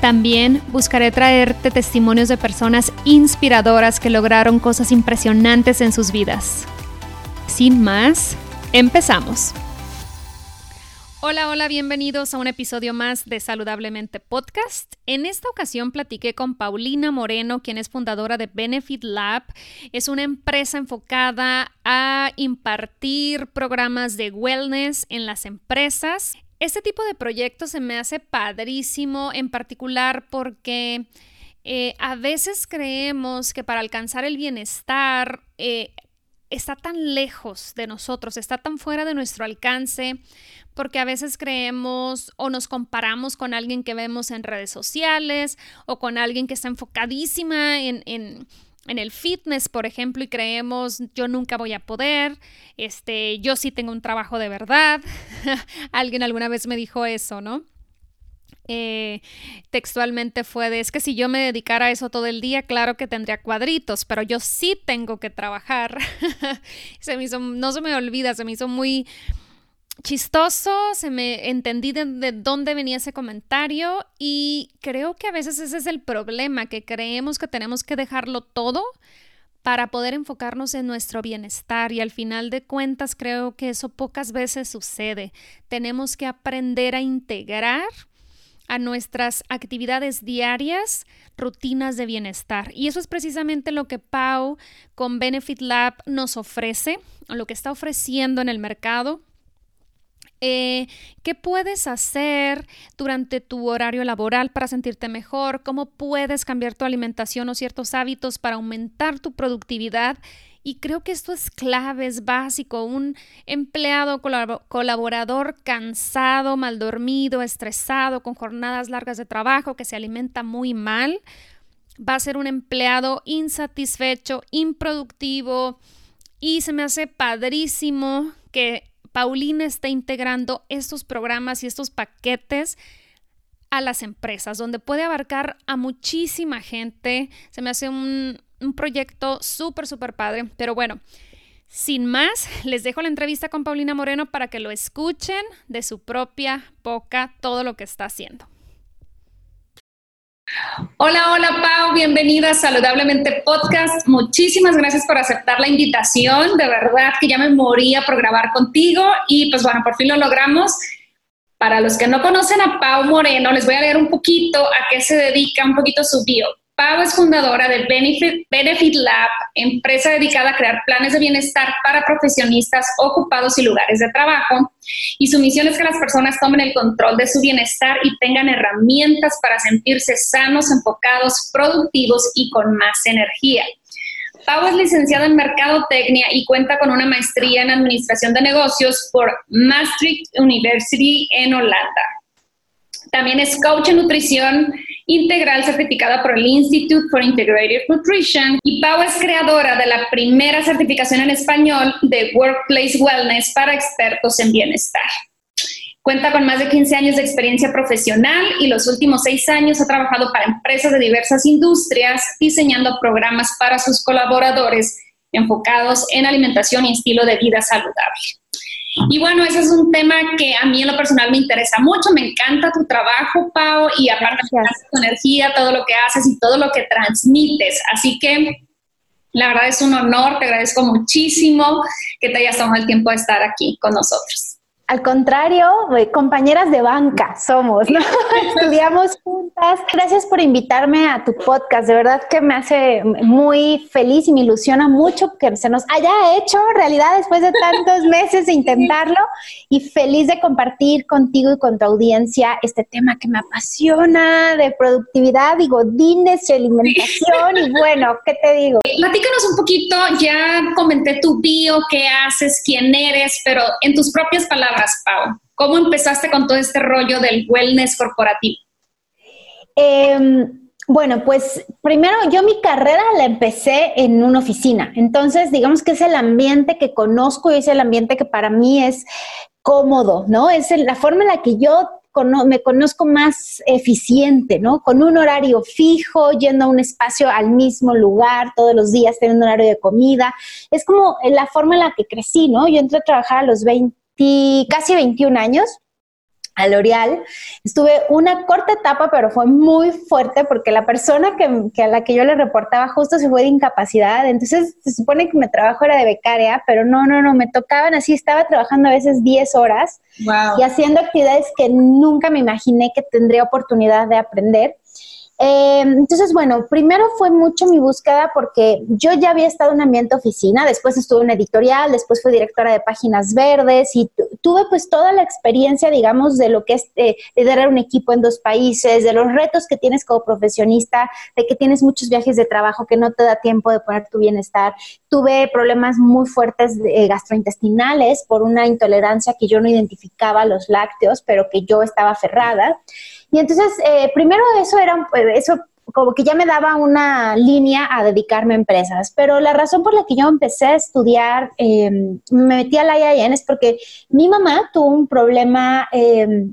También buscaré traerte testimonios de personas inspiradoras que lograron cosas impresionantes en sus vidas. Sin más, empezamos. Hola, hola, bienvenidos a un episodio más de Saludablemente Podcast. En esta ocasión platiqué con Paulina Moreno, quien es fundadora de Benefit Lab. Es una empresa enfocada a impartir programas de wellness en las empresas. Este tipo de proyectos se me hace padrísimo, en particular porque eh, a veces creemos que para alcanzar el bienestar eh, está tan lejos de nosotros, está tan fuera de nuestro alcance, porque a veces creemos o nos comparamos con alguien que vemos en redes sociales o con alguien que está enfocadísima en, en en el fitness, por ejemplo, y creemos yo nunca voy a poder, este, yo sí tengo un trabajo de verdad. Alguien alguna vez me dijo eso, ¿no? Eh, textualmente fue de, es que si yo me dedicara a eso todo el día, claro que tendría cuadritos, pero yo sí tengo que trabajar. se me hizo, no se me olvida, se me hizo muy, chistoso, se me entendí de, dónde venía ese comentario y creo que a veces ese es el problema, que creemos que tenemos que dejarlo todo para poder enfocarnos en nuestro bienestar y al final de cuentas creo que eso pocas veces sucede. Tenemos que aprender a integrar a nuestras actividades diarias rutinas de bienestar. Y eso es precisamente lo que Pau con Benefit Lab nos ofrece, lo que está ofreciendo en el mercado eh, ¿Qué puedes hacer durante tu horario laboral para sentirte mejor? ¿Cómo puedes cambiar tu alimentación o ciertos hábitos para aumentar tu productividad? Y creo que esto es clave, es básico. Un empleado colaborador cansado, mal dormido, estresado, con jornadas largas de trabajo, que se alimenta muy mal, va a ser un empleado insatisfecho, improductivo. Y se me hace padrísimo que Paulina está integrando estos programas y estos paquetes a las empresas, donde puede abarcar a muchísima gente. Se me hace un, proyecto súper, súper padre. Pero bueno, sin más, les dejo la entrevista con Paulina Moreno para que lo escuchen de su propia boca todo lo que está haciendo. Hola, hola Pau, bienvenida a Saludablemente Podcast. Muchísimas gracias por aceptar la invitación. De verdad que ya me moría por grabar contigo y pues bueno, por fin lo logramos. Para los que no conocen a Pau Moreno, les voy a leer un poquito a qué se dedica, un poquito su bio. Pau es fundadora de Benefit, Benefit, Lab, empresa dedicada a crear planes de bienestar para profesionistas ocupados y lugares de trabajo. Y su misión es que las personas tomen el control de su bienestar y tengan herramientas para sentirse sanos, enfocados, productivos y con más energía. Pau es licenciada en Mercadotecnia y cuenta con una maestría en Administración de Negocios por Maastricht University en Holanda. También es coach en nutrición integral certificada por el Institute for Integrated Nutrition y Pau es creadora de la primera certificación en español de Workplace Wellness para expertos en bienestar. Cuenta con más de 15 años de experiencia profesional y los últimos seis años ha trabajado para empresas de diversas industrias diseñando programas para sus colaboradores enfocados en alimentación y estilo de vida saludable. Y bueno, ese es un tema que a mí en lo personal me interesa mucho, me encanta tu trabajo, Pau, y aparte tu energía, todo lo que haces y todo lo que transmites. Así que la verdad es un honor, te agradezco muchísimo que te hayas tomado el tiempo de estar aquí con nosotros. Al contrario, compañeras de banca somos, ¿no? Estudiamos juntas. Gracias por invitarme a tu podcast. De verdad que me hace muy feliz y me ilusiona mucho que se nos haya hecho realidad después de tantos meses de intentarlo y feliz de compartir contigo y con tu audiencia este tema que me apasiona de productividad y godines y alimentación. Y bueno, ¿qué te digo? Platícanos un poquito, ya comenté tu bio, qué haces, quién eres, pero en tus propias palabras ¿Cómo empezaste con todo este rollo del wellness corporativo? Em, bueno, pues primero yo mi carrera la empecé en una oficina, entonces digamos que es el ambiente que conozco y es el ambiente que para mí es cómodo, ¿no? Es la forma en la que yo me conozco más eficiente, ¿no? Con un horario fijo, yendo a un espacio al mismo lugar todos los días, teniendo un horario de comida. Es como la forma en la que crecí, ¿no? Yo entré a trabajar a los 20 casi 21 años a L'Oreal. Estuve una corta etapa, pero fue muy fuerte porque la persona que, a la que yo le reportaba justo se fue de incapacidad. Entonces se supone que mi trabajo era de becaria, pero no, no, no, me tocaban así. Estaba trabajando a veces 10 horas y haciendo actividades que nunca me imaginé que tendría oportunidad de aprender. Em, entonces, bueno, primero fue mucho mi búsqueda porque yo ya había estado en un ambiente oficina, después estuve en editorial, después fui directora de Páginas Verdes y tuve pues toda la experiencia, digamos, de lo que es eh, liderar un equipo en dos países, de los retos que tienes como profesionista, de que tienes muchos viajes de trabajo que no te da tiempo de poner tu bienestar. Tuve problemas muy fuertes eh, gastrointestinales por una intolerancia que yo no identificaba a los lácteos, pero que yo estaba aferrada. Y entonces, eh, primero eso era, pues, eso como que ya me daba una línea a dedicarme a empresas, pero la razón por la que yo empecé a estudiar, em, me metí a la IAN es porque mi mamá tuvo un problema eh,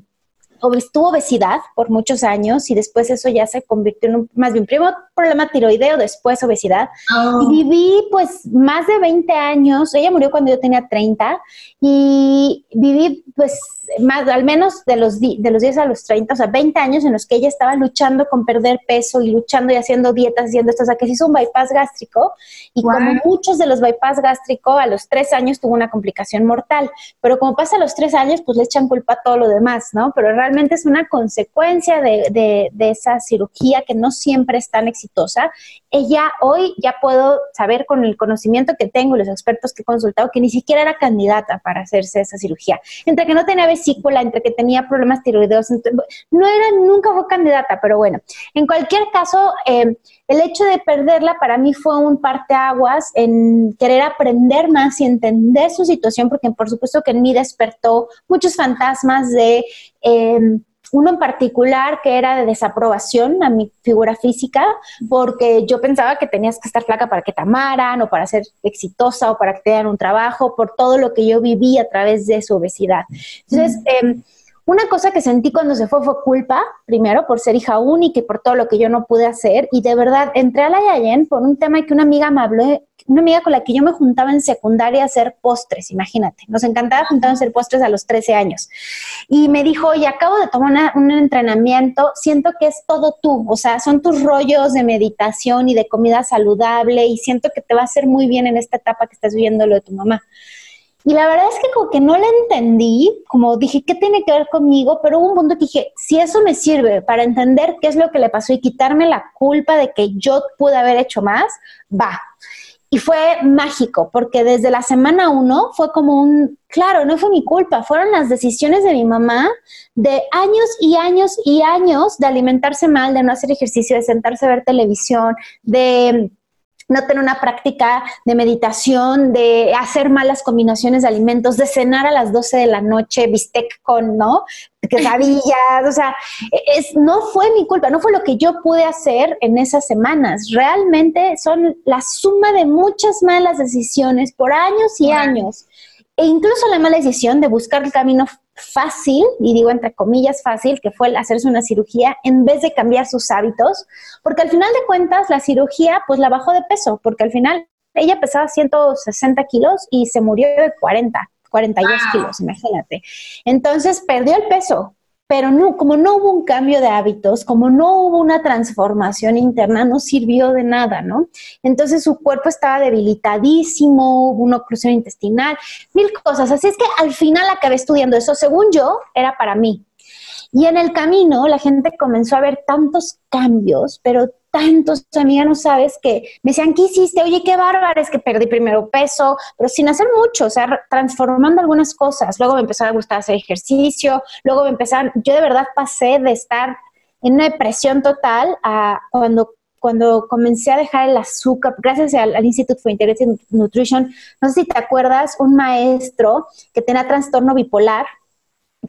tuvo obesidad por muchos años y después eso ya se convirtió en un, más bien, primero problema tiroideo, después obesidad. Y oh. viví pues más de 20 años, ella murió cuando yo tenía 30 y viví pues más, al menos de los, de los 10 a los 30, o sea, 20 años en los que ella estaba luchando con perder peso y luchando y haciendo dietas, haciendo esto, o sea, que se hizo un bypass gástrico y como muchos de los bypass gástrico, a los 3 años tuvo una complicación mortal, pero como pasa a los 3 años, pues le echan culpa a todo lo demás, ¿no? Pero realmente es una consecuencia de, de, esa cirugía que no siempre es tan exitosa. Ella hoy ya puedo saber con el conocimiento que tengo los expertos que he consultado que ni siquiera era candidata para hacerse esa cirugía. Entre que no tenía vesícula, entre que tenía problemas tiroideos, no era, nunca fue candidata, pero bueno, en cualquier caso, eh, el hecho de perderla para mí fue un parteaguas en querer aprender más y entender su situación, porque por supuesto que en mí despertó muchos fantasmas de... Em, uno en particular que era de desaprobación a mi figura física, porque yo pensaba que tenías que estar flaca para que te amaran o para ser exitosa o para que te dieran un trabajo, por todo lo que yo viví a través de su obesidad. Entonces, eh, una cosa que sentí cuando se fue fue culpa, primero por ser hija única y por todo lo que yo no pude hacer. Y de verdad, entré a la Yayen por un tema que una amiga me habló, una amiga con la que yo me juntaba en secundaria a hacer postres, imagínate. Nos encantaba juntarnos a hacer postres a los 13 años. Y me dijo, oye, acabo de tomar un entrenamiento, siento que es todo tú, o sea, son tus rollos de meditación y de comida saludable y siento que te va a hacer muy bien en esta etapa que estás viviendo lo de tu mamá. Y la verdad es que como que no la entendí, como dije, ¿qué tiene que ver conmigo? Pero hubo un punto que dije, si eso me sirve para entender qué es lo que le pasó y quitarme la culpa de que yo pude haber hecho más, va. Y fue mágico, porque desde la semana uno fue como un, claro, no fue mi culpa, fueron las decisiones de mi mamá de años y años y años de alimentarse mal, de no hacer ejercicio, de sentarse a ver televisión, de no tener una práctica de meditación, de hacer malas combinaciones de alimentos, de cenar a las 12 de la noche, bistec con, ¿no? Quesadillas, o sea, es, no fue mi culpa, no fue lo que yo pude hacer en esas semanas. Realmente son la suma de muchas malas decisiones por años y años. E incluso la mala decisión de buscar el camino fácil, y digo entre comillas fácil, que fue el hacerse una cirugía en vez de cambiar sus hábitos, porque al final de cuentas la cirugía pues la bajó de peso, porque al final ella pesaba 160 kilos y se murió de 40, 42 kilos, imagínate. Entonces perdió el peso, pero no, como no hubo un cambio de hábitos, como no hubo una transformación interna, no sirvió de nada, ¿no? Entonces su cuerpo estaba debilitadísimo, hubo una oclusión intestinal, mil cosas. Así es que al final acabé estudiando eso, según yo, era para mí. Y en el camino la gente comenzó a ver tantos cambios, pero tantos, amiga, no sabes que me decían, ¿qué hiciste? Oye, qué bárbaro, es que perdí primero peso, pero sin hacer mucho, o sea, transformando algunas cosas. Luego me empezó a gustar hacer ejercicio, luego me empezaron, yo de verdad pasé de estar en una depresión total a cuando cuando comencé a dejar el azúcar, gracias al, al, Institute for Integrated Nutrition, no sé si te acuerdas, un maestro que tenía trastorno bipolar,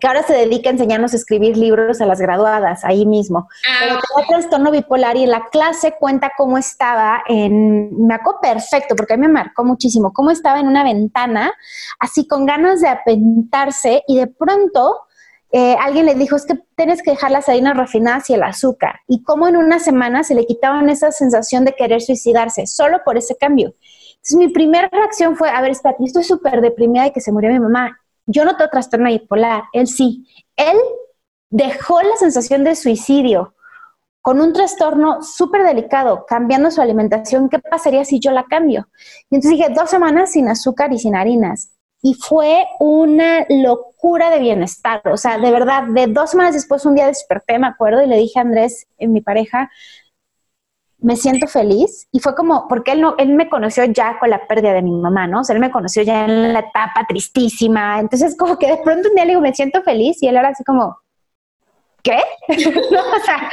que ahora se dedica a enseñarnos a escribir libros a las graduadas, ahí mismo. Ah, Pero tenía trastorno bipolar y en la clase cuenta cómo estaba en, me acuerdo perfecto, porque a mí me marcó muchísimo, cómo estaba en una ventana, así con ganas de apentarse y de pronto eh, alguien le dijo, es que tienes que dejar las harinas refinadas y el azúcar. Y cómo en una semana se le quitaban esa sensación de querer suicidarse, solo por ese cambio. Entonces mi primera reacción fue, a ver, espérate, yo estoy súper deprimida de que se murió mi mamá yo no tengo trastorno bipolar, él sí. Él dejó la sensación de suicidio con un trastorno súper delicado, cambiando su alimentación. ¿Qué pasaría si yo la cambio? Y entonces dije, dos semanas sin azúcar y sin harinas. Y fue una locura de bienestar. O sea, de verdad, de dos semanas después, un día desperté, me acuerdo, y le dije a Andrés, en mi pareja, me siento feliz y fue como, porque él, no, él me conoció ya con la pérdida de mi mamá, ¿no? O sea, él me conoció ya en la etapa tristísima, entonces como que de pronto un día le digo, me siento feliz y él era así como, ¿qué? o sea,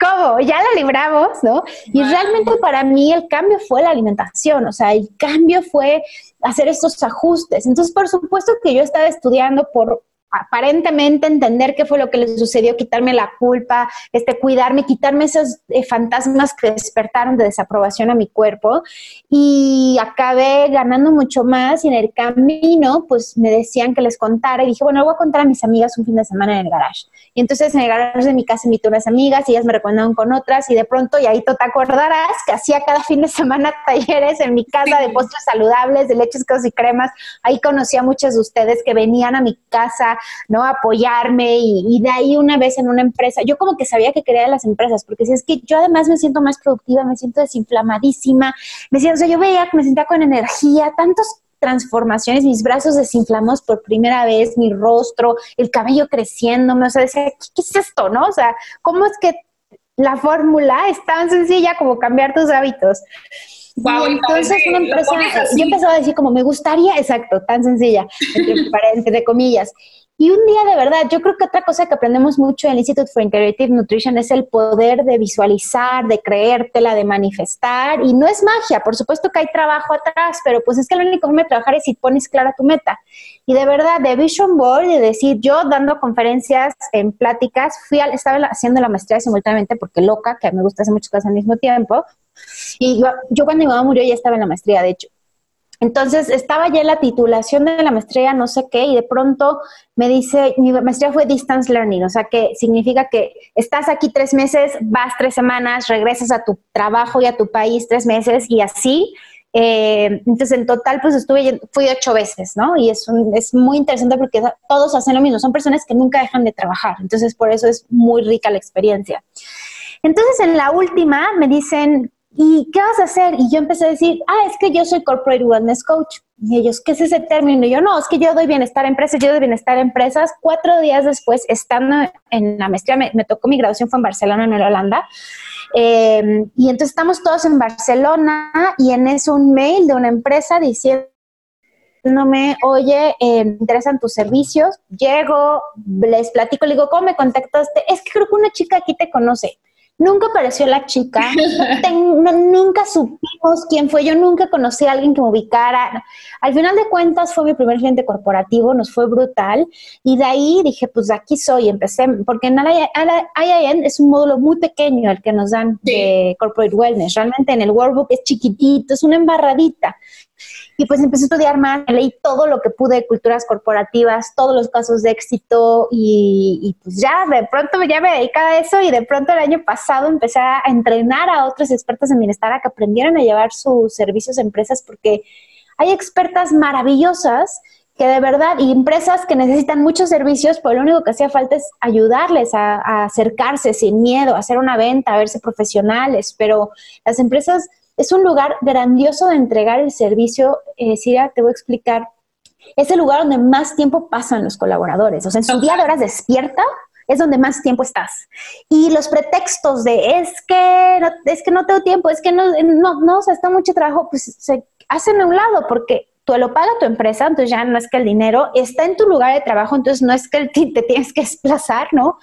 ¿cómo? Ya la libramos, ¿no? Y realmente para mí el cambio fue la alimentación, o sea, el cambio fue hacer estos ajustes. Entonces, por supuesto que yo estaba estudiando por aparentemente entender qué fue lo que le sucedió, quitarme la culpa, este, cuidarme, quitarme esos eh, fantasmas que despertaron de desaprobación a mi cuerpo y acabé ganando mucho más y en el camino pues me decían que les contara y dije, bueno, voy a contar a mis amigas un fin de semana en el garage. Y entonces en el garage de mi casa invité a unas amigas y ellas me recomendaron con otras y de pronto, y ahí tú te acordarás que hacía cada fin de semana talleres en mi casa de postres saludables, de leches, quesos y cremas. Ahí conocí a muchas de ustedes que venían a mi casa ¿no? Apoyarme y, de ahí una vez en una empresa, yo como que sabía que quería de las empresas, porque si es que yo además me siento más productiva, me siento desinflamadísima, me siento, o sea, yo veía que me sentía con energía, tantas transformaciones, mis brazos desinflamos por primera vez, mi rostro, el cabello creciéndome, o sea, decía, ¿qué, es esto, no? O sea, ¿cómo es que la fórmula es tan sencilla como cambiar tus hábitos? Wow, entonces una empresa, yo empezaba a decir como me gustaría, exacto, tan sencilla, entre, entre comillas. Y un día de verdad, yo creo que otra cosa que aprendemos mucho en el Institute for Integrative Nutrition es el poder de visualizar, de creértela, de manifestar. Y no es magia, por supuesto que hay trabajo atrás, pero pues es que lo único que me trabajar es si pones clara tu meta. Y de verdad, de Vision Board, de decir, yo dando conferencias en pláticas, fui al, estaba haciendo la maestría simultáneamente porque loca, que me gusta hacer muchas cosas al mismo tiempo. Y yo cuando mi mamá murió ya estaba en la maestría, de hecho. Entonces estaba ya en la titulación de la maestría, no sé qué, y de pronto me dice, mi maestría fue distance learning, o sea que significa que estás aquí tres meses, vas tres semanas, regresas a tu trabajo y a tu país tres meses y así. Eh, entonces en total pues estuve, fui ocho veces, ¿no? Y es, es muy interesante porque todos hacen lo mismo, son personas que nunca dejan de trabajar, entonces por eso es muy rica la experiencia. Entonces en la última me dicen, ¿y qué vas a hacer? Y yo empecé a decir, ah, es que yo soy Corporate Wellness Coach. Y ellos, ¿qué es ese término? Y yo, no, es que yo doy bienestar a empresas, yo doy bienestar a empresas. Cuatro días después, estando en la maestría, me, tocó mi graduación, fue en Barcelona, en Holanda. Eh, y entonces estamos todos en Barcelona y en eso un mail de una empresa diciéndome, oye, eh, me interesan tus servicios. Llego, les platico, le digo, ¿cómo me contactaste? Es que creo que una chica aquí te conoce. Nunca apareció la chica, nunca supimos quién fue, yo nunca conocí a alguien que me ubicara. Al final de cuentas fue mi primer cliente corporativo, nos fue brutal. Y de ahí dije, pues aquí soy, empecé, porque en IIN es un módulo muy pequeño el que nos dan de Corporate Wellness, realmente en el Workbook es chiquitito, es una embarradita. Y pues empecé a estudiar más, leí todo lo que pude de culturas corporativas, todos los casos de éxito y, pues ya de pronto ya me dedicaba a eso y de pronto el año pasado empecé a entrenar a otros expertos en bienestar a que aprendieran a llevar sus servicios a empresas porque hay expertas maravillosas que de verdad, y empresas que necesitan muchos servicios, pues lo único que hacía falta es ayudarles a, acercarse sin miedo, a hacer una venta, a verse profesionales, pero las empresas es un lugar grandioso de entregar el servicio. Eh, Siria, te voy a explicar. Es el lugar donde más tiempo pasan los colaboradores. O sea, en su día de horas despierta es donde más tiempo estás. Y los pretextos de es que no, es que no tengo tiempo, es que no, no, no, o sea, está mucho trabajo, pues se hacen a un lado porque tú lo paga tu empresa, entonces ya no es que el dinero está en tu lugar de trabajo, entonces no es que te tienes que desplazar, ¿no?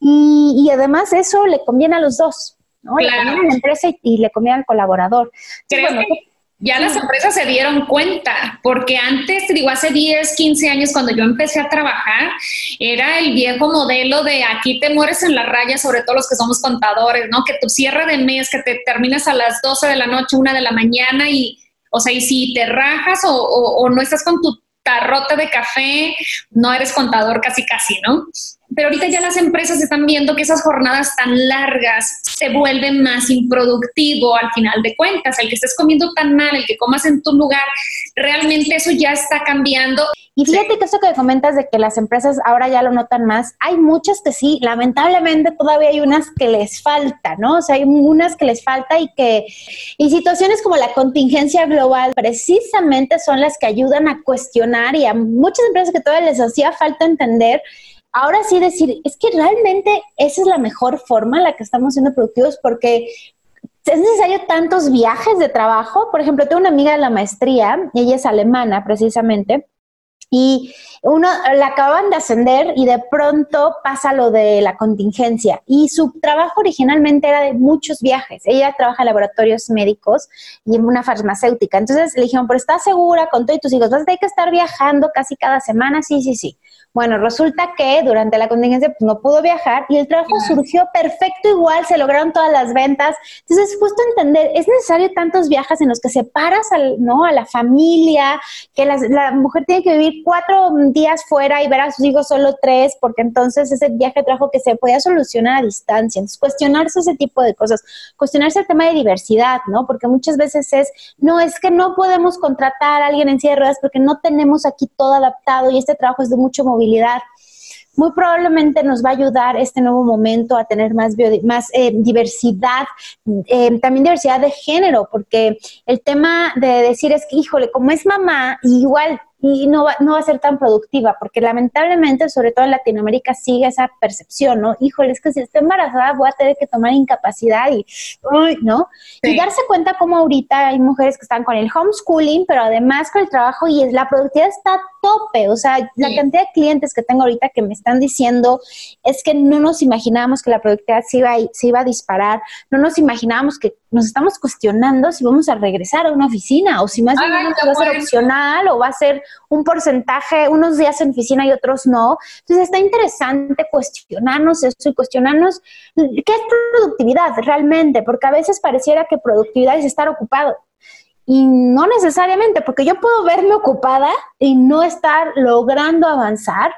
Y, además eso le conviene a los dos, ¿no? Le conviene a la empresa y, le conviene al colaborador. Creo que ya las empresas se dieron cuenta, porque antes, digo, hace 10, 15 años cuando yo empecé a trabajar, era el viejo modelo de aquí te mueres en la raya, sobre todo los que somos contadores, ¿no? Que tu cierre de mes, que te terminas a las 12 de la noche, una de la mañana y o sea, y si te rajas o, no estás con tu tarrota de café, no eres contador casi casi, ¿no? Pero ahorita ya las empresas están viendo que esas jornadas tan largas se vuelven más improductivo al final de cuentas. El que estés comiendo tan mal, el que comas en tu lugar, realmente eso ya está cambiando. Y fíjate que eso que comentas de que las empresas ahora ya lo notan más, hay muchas que sí, lamentablemente todavía hay unas que les falta, ¿no? O sea, hay unas que les falta y que, y situaciones como la contingencia global precisamente son las que ayudan a cuestionar y a muchas empresas que todavía les hacía falta entender ahora sí decir, es que realmente esa es la mejor forma en la que estamos siendo productivos porque es necesario tantos viajes de trabajo. Por ejemplo, tengo una amiga de la maestría, ella es alemana precisamente, y uno la acaban de ascender y de pronto pasa lo de la contingencia. Y su trabajo originalmente era de muchos viajes. Ella trabaja en laboratorios médicos y en una farmacéutica. Entonces le dijeron, pero ¿estás segura con todo y tus hijos? ¿Vas a tener que estar viajando casi cada semana? Sí, sí, sí. Bueno, resulta que durante la contingencia pues, no pudo viajar y el trabajo surgió perfecto igual, se lograron todas las ventas. Entonces, justo entender, es necesario tantos viajes en los que separas al, ¿no? a la familia, que la mujer tiene que vivir cuatro días fuera y ver a sus hijos solo tres, porque entonces ese viaje trajo que se podía solucionar a distancia. Entonces, cuestionarse ese tipo de cosas, cuestionarse el tema de diversidad, ¿no? Porque muchas veces es, no, es que no podemos contratar a alguien en silla de ruedas porque no tenemos aquí todo adaptado y este trabajo es de mucho movilidad muy probablemente nos va a ayudar este nuevo momento a tener más, más eh, diversidad, eh, también diversidad de género, porque el tema de decir es que, híjole, como es mamá, igual y no va, no va a ser tan productiva, porque lamentablemente, sobre todo en Latinoamérica, sigue esa percepción, ¿no? Híjole, es que si estoy embarazada voy a tener que tomar incapacidad y, ¿no? Y darse cuenta cómo ahorita hay mujeres que están con el homeschooling, pero además con el trabajo y la productividad está a tope, o sea, la cantidad de clientes que tengo ahorita que me están diciendo es que no nos imaginábamos que la productividad se iba, se iba a disparar, no nos imaginábamos que nos estamos cuestionando si vamos a regresar a una oficina o si más bien va a ser opcional o va a ser un porcentaje, unos días en oficina y otros no. Entonces está interesante cuestionarnos eso y cuestionarnos qué es productividad realmente, porque a veces pareciera que productividad es estar ocupado. Y no necesariamente, porque yo puedo verme ocupada y no estar logrando avanzar.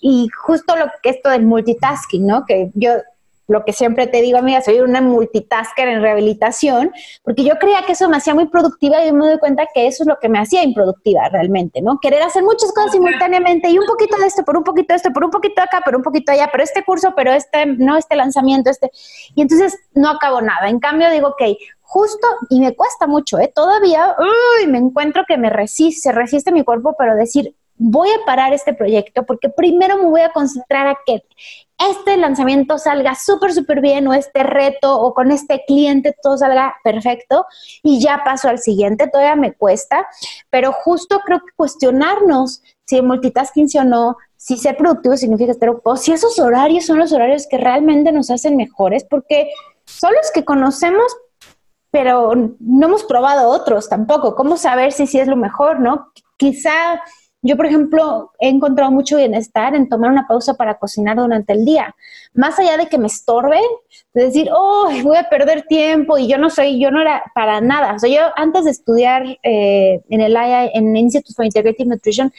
Y justo lo que esto del multitasking, ¿no? Que yo lo que siempre te digo, amiga, soy una multitasker en rehabilitación, porque yo creía que eso me hacía muy productiva y me doy cuenta que eso es lo que me hacía improductiva realmente, ¿no? Querer hacer muchas cosas simultáneamente y un poquito de esto, por un poquito de esto, por un poquito acá, por un poquito allá, pero este curso, pero este, no, este lanzamiento, este. Y entonces no acabo nada. En cambio digo, ok, justo, y me cuesta mucho, ¿eh? Todavía, uy, me encuentro que me resiste, se resiste mi cuerpo, pero decir, voy a parar este proyecto porque primero me voy a concentrar a que este lanzamiento salga súper, súper bien o este reto o con este cliente todo salga perfecto y ya paso al siguiente, todavía me cuesta, pero justo creo que cuestionarnos si multitasking sí o no, si ser productivo significa estar ocupado, si esos horarios son los horarios que realmente nos hacen mejores, porque son los que conocemos, pero no hemos probado otros tampoco. ¿Cómo saber si sí es lo mejor, no? Quizá yo, por ejemplo, he encontrado mucho bienestar en tomar una pausa para cocinar durante el día. Más allá de que me estorbe, de decir, oh, voy a perder tiempo y yo no soy, yo no era para nada. O sea, yo antes de estudiar eh, en el IA, en Institute for Integrative Nutrition,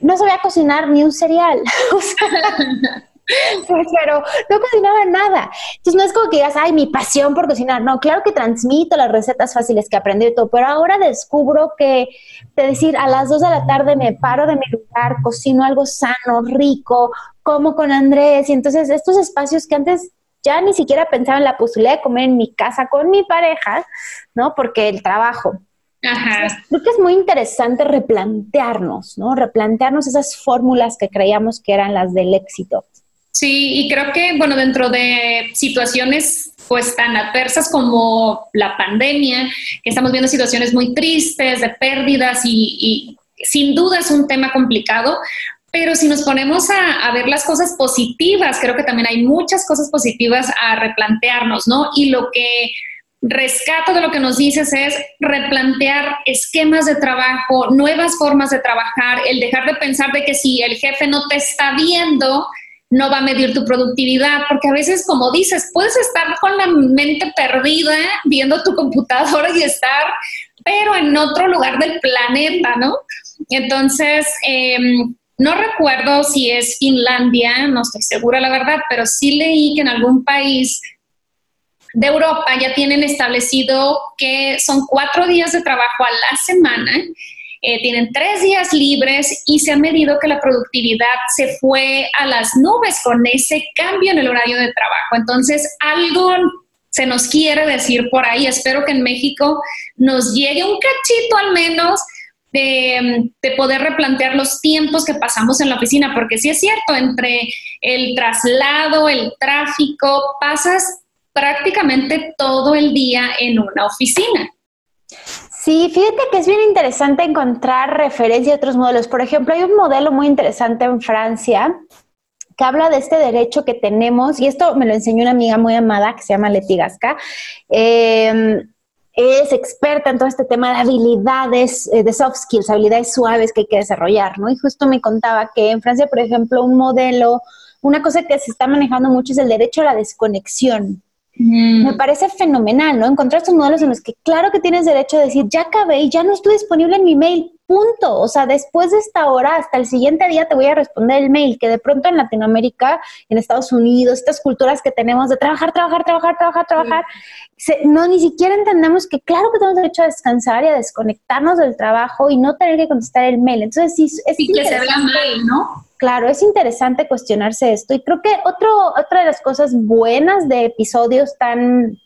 no sabía cocinar ni un cereal. o sea, pero no cocinaba nada. Entonces no es como que digas, ay, mi pasión por cocinar. No, claro que transmito las recetas fáciles que aprendí y todo, pero ahora descubro que de decir a las dos de la tarde me paro de mi lugar, cocino algo sano, rico, como con Andrés. Y entonces estos espacios que antes ya ni siquiera pensaba en la posibilidad de comer en mi casa con mi pareja, ¿no? Porque el trabajo. Ajá. Creo que es muy interesante replantearnos, ¿no? Replantearnos esas fórmulas que creíamos que eran las del éxito. Sí, y creo que, bueno, dentro de situaciones pues tan adversas como la pandemia, que estamos viendo situaciones muy tristes, de pérdidas y, sin duda es un tema complicado, pero si nos ponemos a, a, ver las cosas positivas, creo que también hay muchas cosas positivas a replantearnos, ¿no? Y lo que rescato de lo que nos dices es replantear esquemas de trabajo, nuevas formas de trabajar, el dejar de pensar de que si el jefe no te está viendo, no va a medir tu productividad, porque a veces, como dices, puedes estar con la mente perdida viendo tu computadora y estar, pero en otro lugar del planeta, ¿no? Entonces, em, no recuerdo si es Finlandia, no estoy segura la verdad, pero sí leí que en algún país de Europa ya tienen establecido que son cuatro días de trabajo a la semana eh, tienen tres días libres y se ha medido que la productividad se fue a las nubes con ese cambio en el horario de trabajo. Entonces, algo se nos quiere decir por ahí. Espero que en México nos llegue un cachito al menos de, de, poder replantear los tiempos que pasamos en la oficina, porque sí es cierto, entre el traslado, el tráfico, pasas prácticamente todo el día en una oficina. Sí, fíjate que es bien interesante encontrar referencia a otros modelos. Por ejemplo, hay un modelo muy interesante en Francia que habla de este derecho que tenemos, y esto me lo enseñó una amiga muy amada que se llama Leti Gasca. Em, es experta en todo este tema de habilidades, eh, de soft skills, habilidades suaves que hay que desarrollar, ¿no? Y justo me contaba que en Francia, por ejemplo, un modelo, una cosa que se está manejando mucho es el derecho a la desconexión. Me parece fenomenal, ¿no? Encontrar estos modelos en los que claro que tienes derecho a decir, ya acabé y ya no estoy disponible en mi mail, punto. O sea, después de esta hora, hasta el siguiente día te voy a responder el mail, que de pronto en Latinoamérica, en Estados Unidos, estas culturas que tenemos de trabajar, trabajar, trabajar, trabajar, trabajar, no, ni siquiera entendemos que claro que tenemos derecho a descansar y a desconectarnos del trabajo y no tener que contestar el mail. Entonces, sí, es... Y que se habla mal, ¿no? Claro, es interesante cuestionarse esto y creo que otro, otra de las cosas buenas de episodios tan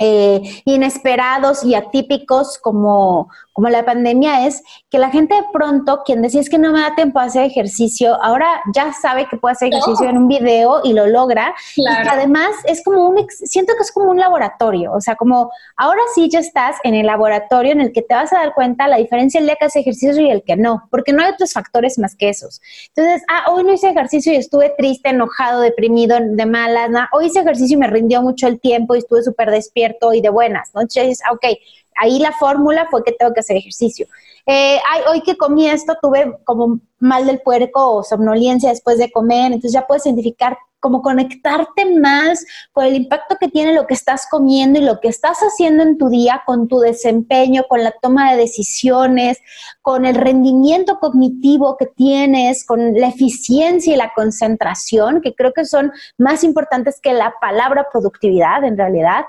eh, inesperados y atípicos como, como la pandemia es que la gente de pronto, quien decía es que no me da tiempo a hacer ejercicio, ahora ya sabe que puede hacer ejercicio en un video y lo logra. Y que además es como un, siento que es como un laboratorio, o sea, como ahora sí ya estás en el laboratorio en el que te vas a dar cuenta la diferencia el día que hace ejercicio y el que no, porque no hay otros factores más que esos. Entonces, ah, hoy no hice ejercicio y estuve triste, enojado, deprimido, de malas, hoy hice ejercicio y me rindió mucho el tiempo y estuve súper despierto y de buenas, ¿no? Entonces, ah, ok, ahí la fórmula fue que tengo que hacer ejercicio. Eh, hoy que comí esto, tuve como mal del puerco o somnolencia después de comer, entonces ya puedes identificar como conectarte más con el impacto que tiene lo que estás comiendo y lo que estás haciendo en tu día con tu desempeño, con la toma de decisiones, con el rendimiento cognitivo que tienes, con la eficiencia y la concentración, que creo que son más importantes que la palabra productividad en realidad.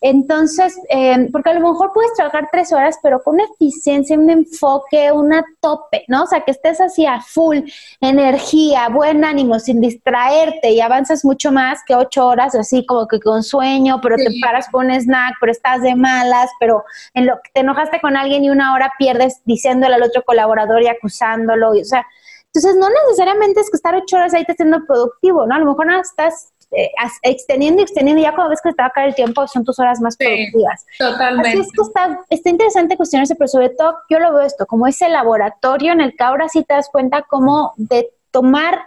Entonces, eh, porque a lo mejor puedes trabajar tres horas, pero con una eficiencia, un enfoque, una tope, ¿no? O sea, que estés así a full, energía, buen ánimo, sin distraerte y avanzas mucho más que ocho horas, así como que con sueño, pero te paras con un snack, pero estás de malas, pero en lo que te enojaste con alguien y una hora pierdes diciéndole al otro colaborador y acusándolo, y, o sea, entonces no necesariamente es que estar ocho horas ahí te siendo productivo, ¿no? A lo mejor no estás eh, extendiendo y extendiendo, ya cuando ves que te va a caer el tiempo, son tus horas más productivas. Totalmente. Así es que está, está interesante cuestionarse, pero sobre todo yo lo veo esto, como ese laboratorio en el que ahora sí te das cuenta como de tomar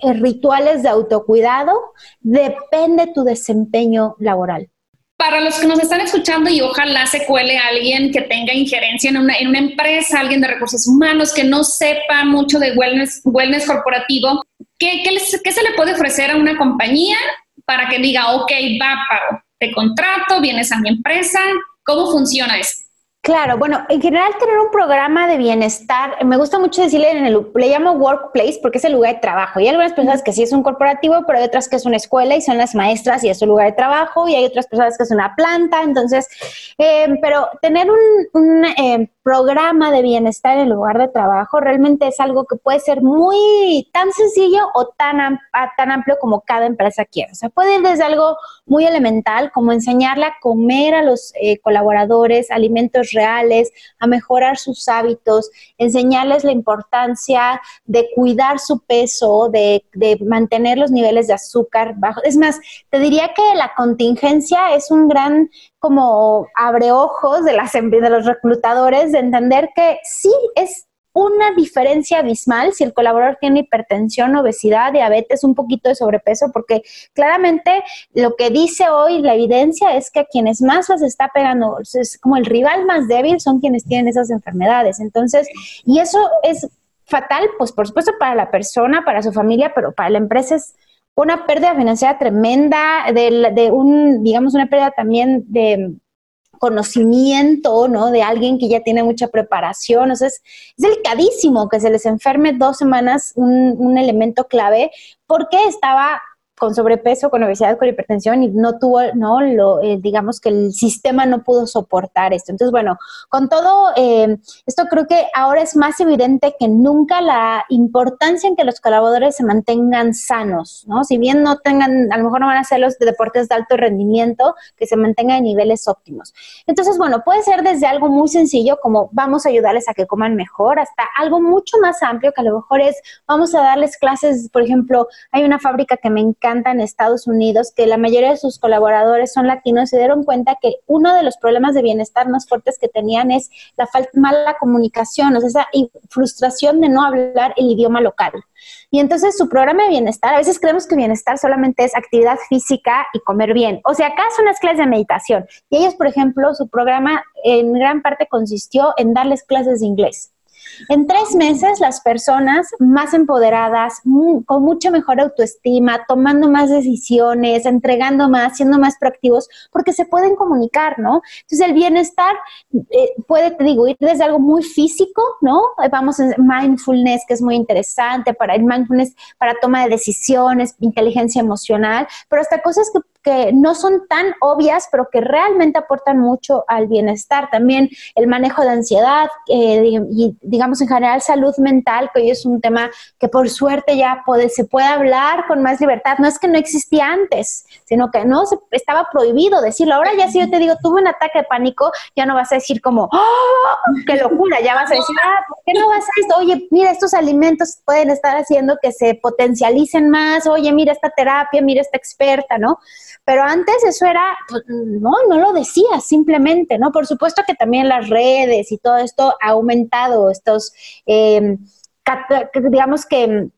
eh, rituales de autocuidado depende tu desempeño laboral para los que nos están escuchando y ojalá se cuele alguien que tenga injerencia en una, en una empresa, alguien de recursos humanos que no sepa mucho de wellness, wellness corporativo, ¿qué, qué, ¿qué, se le puede ofrecer a una compañía para que diga, ok, va, pago, te contrato, vienes a mi empresa? ¿Cómo funciona eso? Claro, bueno, en general tener un programa de bienestar, me gusta mucho decirle en el, le llamo workplace porque es el lugar de trabajo. Y hay algunas personas que sí es un corporativo, pero hay otras que es una escuela y son las maestras y es un lugar de trabajo. Y hay otras personas que es una planta. Entonces, eh, pero tener un, eh, programa de bienestar en el lugar de trabajo realmente es algo que puede ser muy tan sencillo o tan, tan amplio como cada empresa quiera. O sea, puede ir desde algo muy elemental como enseñarle a comer a los eh, colaboradores alimentos reales, a mejorar sus hábitos, enseñarles la importancia de cuidar su peso, de, mantener los niveles de azúcar bajos. Es más, te diría que la contingencia es un gran como abre ojos de, las, em, de los reclutadores de entender que sí es una diferencia abismal si el colaborador tiene hipertensión, obesidad, diabetes, un poquito de sobrepeso, porque claramente lo que dice hoy la evidencia es que a quienes más las está pegando, es como el rival más débil, son quienes tienen esas enfermedades. Entonces, y eso es fatal, pues por supuesto para la persona, para su familia, pero para la empresa es una pérdida financiera tremenda, de, de un, digamos, una pérdida también de conocimiento, ¿no? De alguien que ya tiene mucha preparación. O sea, es, delicadísimo que se les enferme dos semanas un, un elemento clave porque estaba con sobrepeso, con obesidad, con hipertensión y no tuvo, no, lo, eh, digamos que el sistema no pudo soportar esto. Entonces, bueno, con todo eh, esto creo que ahora es más evidente que nunca la importancia en que los colaboradores se mantengan sanos, ¿no? Si bien no tengan, a lo mejor no van a ser los de deportes de alto rendimiento, que se mantengan en niveles óptimos. Entonces, bueno, puede ser desde algo muy sencillo como vamos a ayudarles a que coman mejor, hasta algo mucho más amplio que a lo mejor es vamos a darles clases, por ejemplo, hay una fábrica que me encanta en Estados Unidos, que la mayoría de sus colaboradores son latinos, se dieron cuenta que uno de los problemas de bienestar más fuertes que tenían es la mala comunicación, o sea, esa frustración de no hablar el idioma local. Y entonces su programa de bienestar, a veces creemos que bienestar solamente es actividad física y comer bien. O sea, acá son las clases de meditación. Y ellos, por ejemplo, su programa en gran parte consistió en darles clases de inglés. En tres meses, las personas más empoderadas, con mucha mejor autoestima, tomando más decisiones, entregando más, siendo más proactivos, porque se pueden comunicar, ¿no? Entonces, el bienestar eh, puede, te digo, ir desde algo muy físico, ¿no? Eh, vamos en mindfulness, que es muy interesante para el mindfulness, para toma de decisiones, inteligencia emocional, pero hasta cosas que que no son tan obvias, pero que realmente aportan mucho al bienestar. También el manejo de ansiedad eh, y, digamos, en general salud mental, que hoy es un tema que por suerte ya puede, se puede hablar con más libertad. No es que no existía antes, sino que no se, estaba prohibido decirlo. Ahora ya si yo te digo, tuve un ataque de pánico, ya no vas a decir como, ¡oh, qué locura! Ya vas a decir, ah, ¿por qué no vas a esto? Oye, mira, estos alimentos pueden estar haciendo que se potencialicen más. Oye, mira esta terapia, mira esta experta, ¿no? Pero antes eso era, pues, no, no lo decía simplemente, ¿no? Por supuesto que también las redes y todo esto ha aumentado estos, eh, digamos que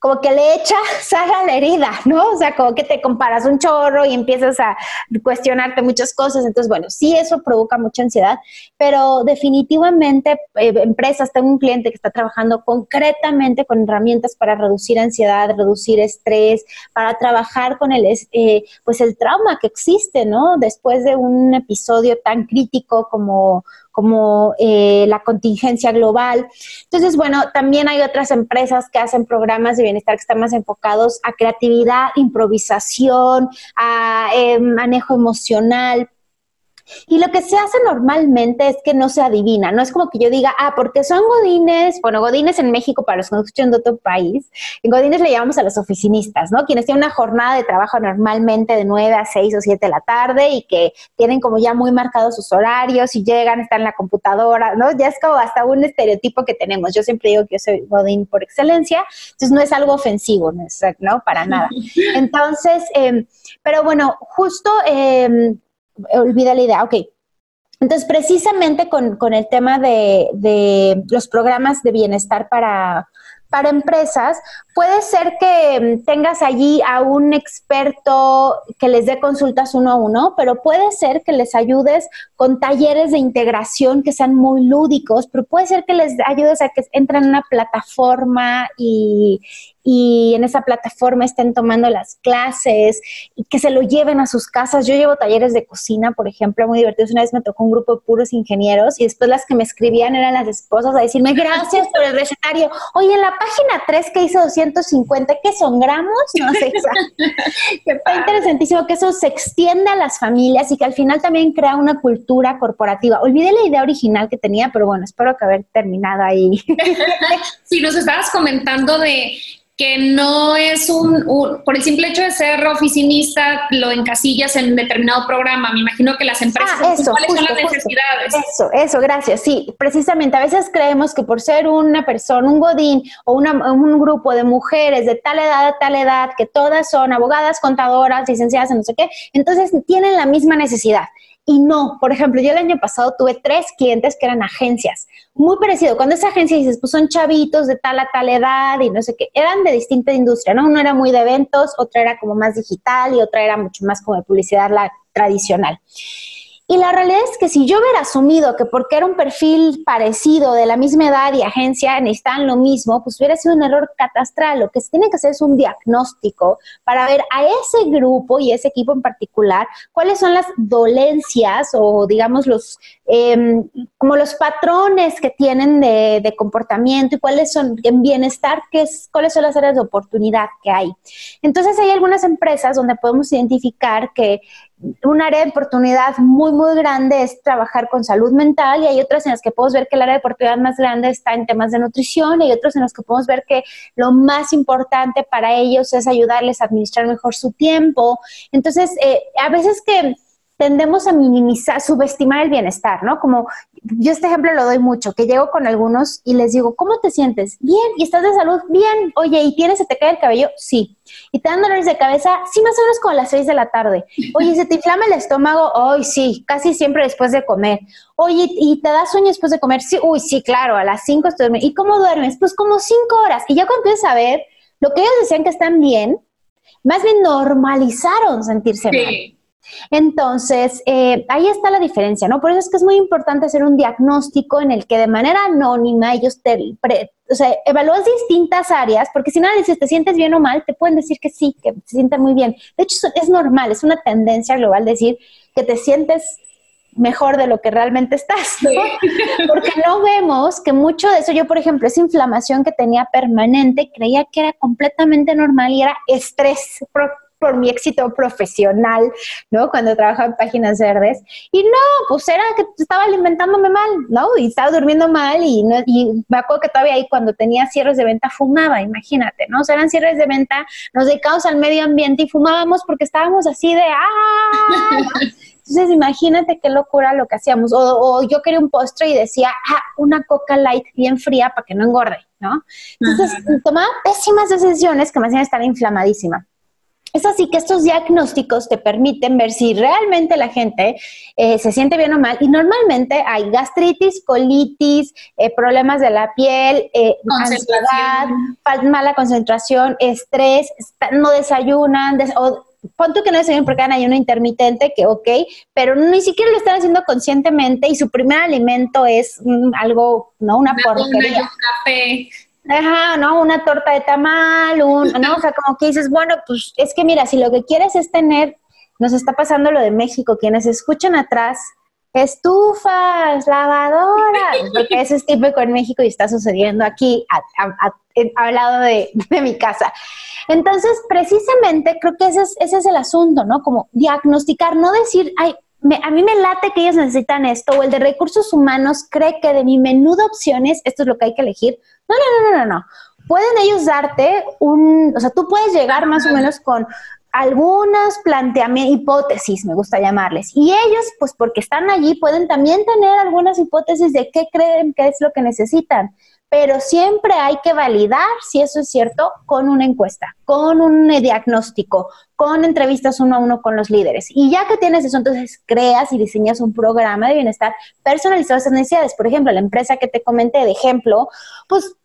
como que le echa sal a la herida, ¿no? O sea, como que te comparas un chorro y empiezas a cuestionarte muchas cosas. Entonces, bueno, sí, eso provoca mucha ansiedad, pero definitivamente eh, empresas, tengo un cliente que está trabajando concretamente con herramientas para reducir ansiedad, reducir estrés, para trabajar con el, eh, pues el trauma que existe, ¿no? Después de un episodio tan crítico como como eh, la contingencia global. Entonces, bueno, también hay otras empresas que hacen programas de bienestar que están más enfocados a creatividad, improvisación, a eh, manejo emocional, y lo que se hace normalmente es que no se adivina, no es como que yo diga, ah, porque son godines, bueno, godines en México, para los que no escuchan de otro país, en godines le llamamos a los oficinistas, ¿no? Quienes tienen una jornada de trabajo normalmente de 9 a 6 o 7 de la tarde y que tienen como ya muy marcados sus horarios y llegan, están en la computadora, ¿no? Ya es como hasta un estereotipo que tenemos. Yo siempre digo que yo soy godín por excelencia, entonces no es algo ofensivo, ¿no? ¿no? Para nada. Entonces, eh, pero bueno, justo... Eh, olvida la idea, ok. Entonces, precisamente con, el tema de, de, los programas de bienestar para, para empresas, puede ser que mm, tengas allí a un experto que les dé consultas uno a uno, pero puede ser que les ayudes con talleres de integración que sean muy lúdicos, pero puede ser que les ayudes a que entren en una plataforma y, y en esa plataforma estén tomando las clases y que se lo lleven a sus casas. Yo llevo talleres de cocina, por ejemplo, muy divertidos. Una vez me tocó un grupo de puros ingenieros y después las que me escribían eran las esposas a decirme gracias por el recetario. Oye, en la página 3 que hice 250, ¿qué son gramos? No sé. Está interesantísimo que eso se extienda a las familias y que al final también crea una cultura corporativa. Olvidé la idea original que tenía, pero bueno, espero que haber terminado ahí. sí, nos estabas comentando de que no es un, por el simple hecho de ser oficinista, lo encasillas en determinado programa. Me imagino que las empresas, ah, eso, ¿cuáles son las necesidades? Eso, eso, gracias. Sí, precisamente, a veces creemos que por ser una persona, un godín o un grupo de mujeres de tal edad a tal edad, que todas son abogadas, contadoras, licenciadas en no sé qué, entonces tienen la misma necesidad. Y no, por ejemplo, yo el año pasado tuve tres clientes que eran agencias, muy parecido. Cuando esa agencia dices, pues son chavitos de tal a tal edad y no sé qué, eran de distinta industria, ¿no? Uno era muy de eventos, otra era como más digital y otra era mucho más como de publicidad la tradicional. Y la realidad es que si yo hubiera asumido que porque era un perfil parecido, de la misma edad y agencia, necesitaban lo mismo, pues hubiera sido un error catastral. Lo que se tiene que hacer es un diagnóstico para ver a ese grupo y ese equipo en particular cuáles son las dolencias o digamos los em, como los patrones que tienen de, de, comportamiento y cuáles son en bienestar, qué es, cuáles son las áreas de oportunidad que hay. Entonces hay algunas empresas donde podemos identificar que un área de oportunidad muy, muy grande es trabajar con salud mental y hay otras en las que podemos ver que el área de oportunidad más grande está en temas de nutrición y hay otros en los que podemos ver que lo más importante para ellos es ayudarles a administrar mejor su tiempo. Entonces, eh, a veces que tendemos a minimizar, subestimar el bienestar, ¿no? Como yo este ejemplo lo doy mucho, que llego con algunos y les digo, ¿cómo te sientes? Bien, ¿y estás de salud? Bien. Oye, ¿y tienes, se te cae el cabello? Sí. ¿Y te dan dolores de cabeza? Sí, más o menos como a las seis de la tarde. Oye, ¿se te inflama el estómago? Hoy sí, casi siempre después de comer. Oye, ¿y te da sueño después de comer? Sí, uy, sí, claro, a las cinco estoy ¿Y cómo duermes? Pues como cinco horas. Y ya cuando empiezas a ver, lo que ellos decían que están bien, más bien normalizaron sentirse mal. Entonces, eh, ahí está la diferencia, ¿no? Por eso es que es muy importante hacer un diagnóstico en el que de manera anónima ellos te, o sea, evalúas distintas áreas, porque si nada dices, te sientes bien o mal, te pueden decir que sí, que te sienten muy bien. De hecho, es normal, es una tendencia global decir que te sientes mejor de lo que realmente estás, ¿no? Porque no vemos que mucho de eso, yo por ejemplo, esa inflamación que tenía permanente, creía que era completamente normal y era estrés por mi éxito profesional, ¿no? Cuando trabajaba en páginas verdes. Y no, pues era que estaba alimentándome mal, ¿no? Y estaba durmiendo mal y, no, y me acuerdo que todavía ahí cuando tenía cierres de venta fumaba, imagínate, ¿no? O sea, eran cierres de venta, nos dedicábamos al medio ambiente y fumábamos porque estábamos así de ¡ah! Entonces, imagínate qué locura lo que hacíamos. O, o, yo quería un postre y decía, ah, una coca light bien fría para que no engorde, ¿no? Entonces, tomaba pésimas decisiones que me hacían estar inflamadísima. Es así que estos diagnósticos te permiten ver si realmente la gente eh, se siente bien o mal. Y normalmente hay gastritis, colitis, eh, problemas de la piel, eh, ansiedad, mala concentración, estrés, no desayunan, o pon que no desayunan porque hay ayuno intermitente, que ok, pero ni siquiera lo están haciendo conscientemente y su primer alimento es mm, algo, ¿no? Una, porquería. café. Ajá, ¿no? Una torta de tamal, un, ¿no? O sea, como que dices, bueno, pues es que mira, si lo que quieres es tener, nos está pasando lo de México, quienes escuchan atrás, estufas, lavadoras, porque eso es típico en México y está sucediendo aquí, al lado de, de, mi casa. Entonces, precisamente creo que ese es, ese es el asunto, ¿no? Como diagnosticar, no decir, ay, a mí me late que ellos necesitan esto, o el de recursos humanos cree que de mi menú de opciones esto es lo que hay que elegir. No, no, no, no, no. Pueden ellos darte un, o sea, tú puedes llegar más o menos con algunas planteamientos, hipótesis, me gusta llamarles. Y ellos, pues porque están allí, pueden también tener algunas hipótesis de qué creen que es lo que necesitan pero siempre hay que validar si eso es cierto con una encuesta, con un diagnóstico, con entrevistas uno a uno con los líderes. Y ya que tienes eso, entonces creas y diseñas un programa de bienestar personalizado a esas necesidades. Por ejemplo, la empresa que te comenté de ejemplo, pues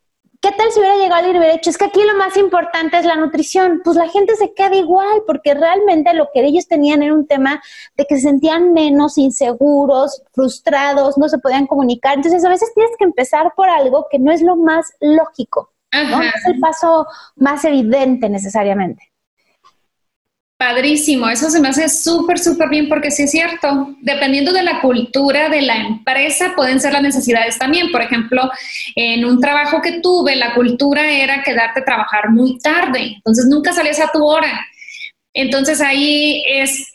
¿Qué tal si hubiera llegado y hubiera dicho, es que aquí lo más importante es la nutrición? Pues la gente se queda igual, porque realmente lo que ellos tenían era un tema de que se sentían menos inseguros, frustrados, no se podían comunicar. Entonces a veces tienes que empezar por algo que no es lo más lógico. ¿no? es el paso más evidente necesariamente. Padrísimo, eso se me hace súper, súper bien porque sí es cierto, dependiendo de la cultura de la empresa pueden ser las necesidades también. Por ejemplo, en un trabajo que tuve, la cultura era quedarte a trabajar muy tarde, entonces nunca salías a tu hora. Entonces ahí es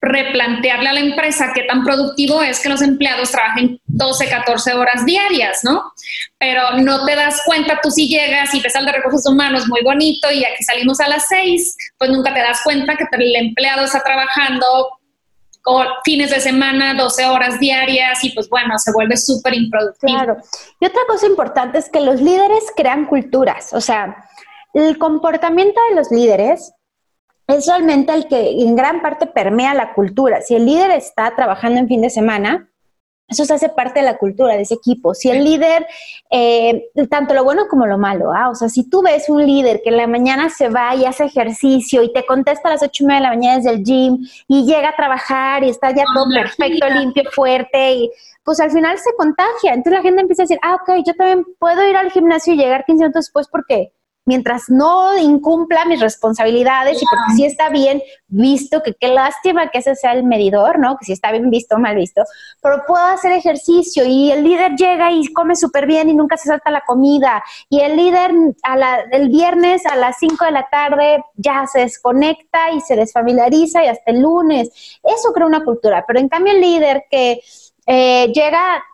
replantearle a la empresa qué tan productivo es que los empleados trabajen 12, 14 horas diarias, ¿no? Pero no te das cuenta, tú si llegas y ves al de recursos humanos muy bonito y aquí salimos a las 6, pues nunca te das cuenta que el empleado está trabajando fines de semana, 12 horas diarias y pues bueno, se vuelve súper improductivo. Claro. Y otra cosa importante es que los líderes crean culturas, o sea, el comportamiento de los líderes es realmente el que en gran parte permea la cultura. Si el líder está trabajando en fin de semana, eso se hace parte de la cultura de ese equipo. Si el líder, eh, tanto lo bueno como lo malo, ¿ah? o sea, si tú ves un líder que en la mañana se va y hace ejercicio y te contesta a las ocho y media de la mañana desde el gym y llega a trabajar y está ya todo perfecto, limpio, fuerte, y pues al final se contagia. Entonces la gente empieza a decir, ah, ok, yo también puedo ir al gimnasio y llegar 15 minutos después porque mientras no incumpla mis responsabilidades y porque sí está bien visto, que qué lástima que ese sea el medidor, ¿no? Que si está bien visto o mal visto, pero puedo hacer ejercicio y el líder llega y come súper bien y nunca se salta la comida y el líder el viernes a las 5 de la tarde ya se desconecta y se desfamiliariza y hasta el lunes. Eso crea una cultura, pero en cambio el líder que eh, llega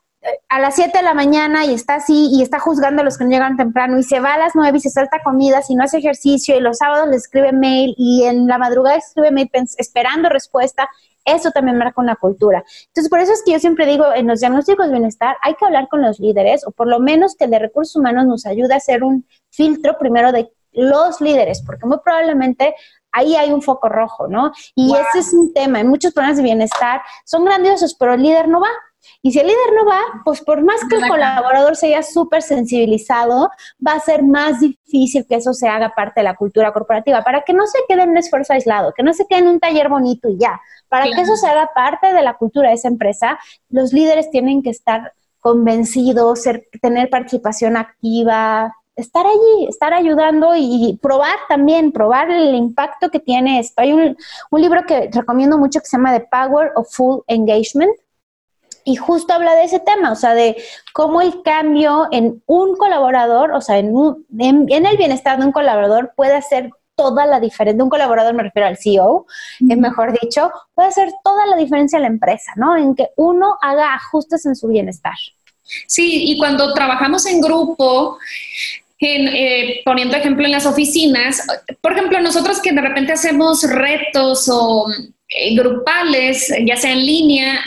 a las 7 de la mañana y está así y está juzgando a los que no llegan temprano y se va a las 9 y se salta comidas y no hace ejercicio y los sábados le escribe mail y en la madrugada escribe mail esperando respuesta, eso también marca una cultura. Entonces, por eso es que yo siempre digo, en los diagnósticos de bienestar hay que hablar con los líderes o por lo menos que el de recursos humanos nos ayude a hacer un filtro primero de los líderes, porque muy probablemente ahí hay un foco rojo, ¿no? Y ese es un tema. En muchos programas de bienestar son grandiosos, pero el líder no va. Y si el líder no va, pues por más que el colaborador sea súper sensibilizado, va a ser más difícil que eso se haga parte de la cultura corporativa, para que no se quede en un esfuerzo aislado, que no se quede en un taller bonito y ya. Para que eso se haga parte de la cultura de esa empresa, los líderes tienen que estar convencidos, tener participación activa, estar allí, estar ayudando y probar también, probar el impacto que tiene esto. Hay un, un libro que recomiendo mucho que se llama The Power of Full Engagement y justo habla de ese tema, o sea, de cómo el cambio en un colaborador, o sea, en, en, el bienestar de un colaborador puede hacer toda la diferencia, un colaborador me refiero al CEO, es mejor dicho, puede hacer toda la diferencia en la empresa, ¿no? En que uno haga ajustes en su bienestar. Sí, y cuando trabajamos en grupo, eh, poniendo ejemplo en las oficinas, por ejemplo, nosotros que de repente hacemos retos o eh, grupales, ya sea en línea,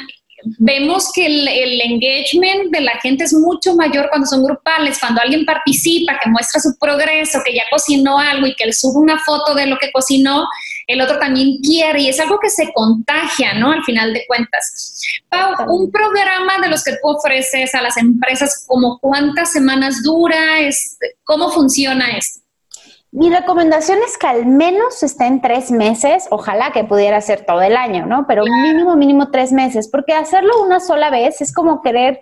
vemos que el, engagement de la gente es mucho mayor cuando son grupales, cuando alguien participa, que muestra su progreso, que ya cocinó algo y que le sube una foto de lo que cocinó, el otro también quiere y es algo que se contagia, ¿no? Al final de cuentas. Pau, un programa de los que tú ofreces a las empresas, ¿como cuántas semanas dura? Este, ¿Cómo funciona esto? Mi recomendación es que al menos esté en tres meses, ojalá que pudiera ser todo el año, ¿no? Pero mínimo, mínimo tres meses, porque hacerlo una sola vez es como querer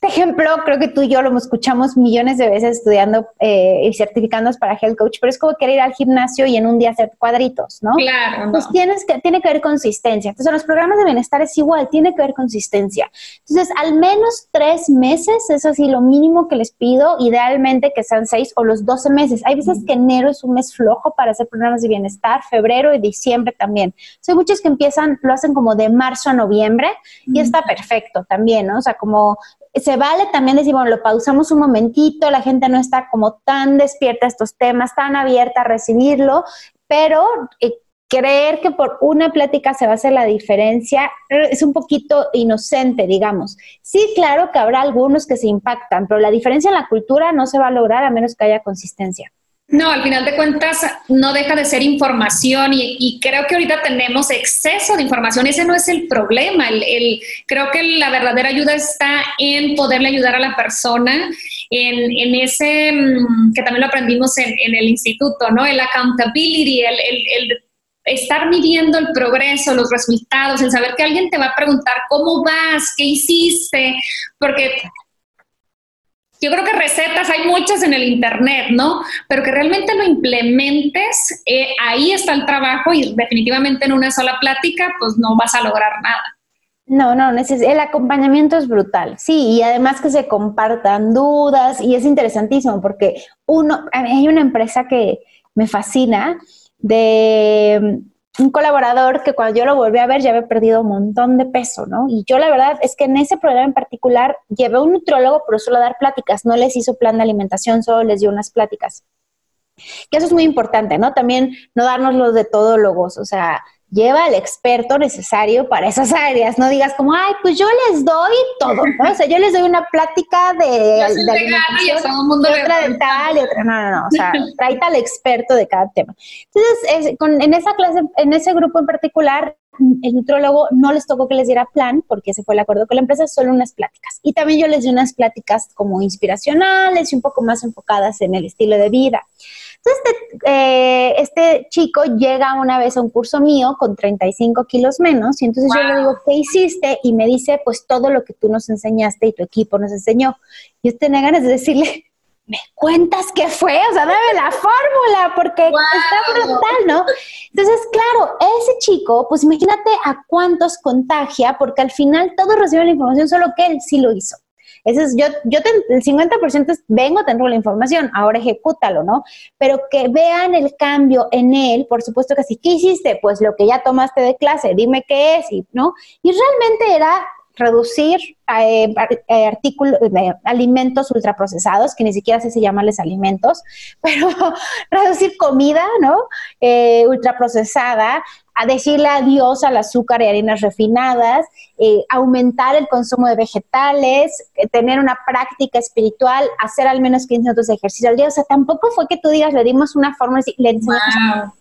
este ejemplo creo que tú y yo lo escuchamos millones de veces estudiando eh, y certificándonos para Health Coach, pero es como querer ir al gimnasio y en un día hacer cuadritos, ¿no? Claro. Pues tienes que, tiene que haber consistencia. Entonces, en los programas de bienestar es igual, tiene que haber consistencia. Entonces, al menos tres meses, es así lo mínimo que les pido, idealmente que sean seis o los doce meses. Hay veces que enero es un mes flojo para hacer programas de bienestar, febrero y diciembre también. hay muchos que empiezan, lo hacen como de marzo a noviembre y está perfecto también, ¿no? O sea, como se vale también decir, bueno, lo pausamos un momentito, la gente no está como tan despierta a estos temas, tan abierta a recibirlo, pero eh, creer que por una plática se va a hacer la diferencia es un poquito inocente, digamos. Sí, claro que habrá algunos que se impactan, pero la diferencia en la cultura no se va a lograr a menos que haya consistencia. No, al final de cuentas no deja de ser información y, creo que ahorita tenemos exceso de información. Ese no es el problema. El, creo que la verdadera ayuda está en poderle ayudar a la persona en, ese, mm, que también lo aprendimos en, el instituto, ¿no? El accountability, el, el estar midiendo el progreso, los resultados, el saber que alguien te va a preguntar cómo vas, qué hiciste, porque yo creo que recetas hay muchas en el Internet, ¿no? Pero que realmente lo implementes, eh, ahí está el trabajo y definitivamente en una sola plática, pues no vas a lograr nada. No, no, el acompañamiento es brutal, sí, y además que se compartan dudas y es interesantísimo porque uno, hay una empresa que me fascina de un colaborador que cuando yo lo volví a ver ya había perdido un montón de peso, ¿no? Y yo la verdad es que en ese programa en particular llevé un nutriólogo, pero solo a dar pláticas, no les hizo plan de alimentación, solo les dio unas pláticas. Que eso es muy importante, ¿no? También no darnos los de todólogos, o sea, lleva al experto necesario para esas áreas. No digas como, ay, pues yo les doy todo, ¿no? O sea, yo les doy una plática de, de alimentación, y otra de tal y otra. No, no, no. O sea, trae al experto de cada tema. Entonces, en esa clase, en ese grupo en particular, el nutrólogo no les tocó que les diera plan, porque ese fue el acuerdo con la empresa, solo unas pláticas. Y también yo les di unas pláticas como inspiracionales y un poco más enfocadas en el estilo de vida. Entonces, este, eh, este, chico llega una vez a un curso mío con 35 kilos menos y entonces yo le digo, ¿qué hiciste? Y me dice, pues todo lo que tú nos enseñaste y tu equipo nos enseñó. Y yo tenía ganas de decirle, ¿me cuentas qué fue? O sea, dame la fórmula porque está brutal, ¿no? Entonces, claro, ese chico, pues imagínate a cuántos contagia porque al final todos reciben la información, solo que él sí lo hizo. Ese es, yo, yo el 50% es, vengo, tengo la información, ahora ejecútalo, ¿no? Pero que vean el cambio en él, por supuesto que sí. ¿Qué hiciste? Pues lo que ya tomaste de clase, dime qué es, y, ¿no? Y realmente era reducir eh, eh, artículos, eh, alimentos ultraprocesados, que ni siquiera sé si llamarles alimentos, pero reducir comida, ¿no? ultraprocesada, a decirle adiós al azúcar y harinas refinadas, aumentar el consumo de vegetales, tener una práctica espiritual, hacer al menos 15 minutos de ejercicio al día. O sea, tampoco fue que tú digas, le dimos una forma, le enseñamos wow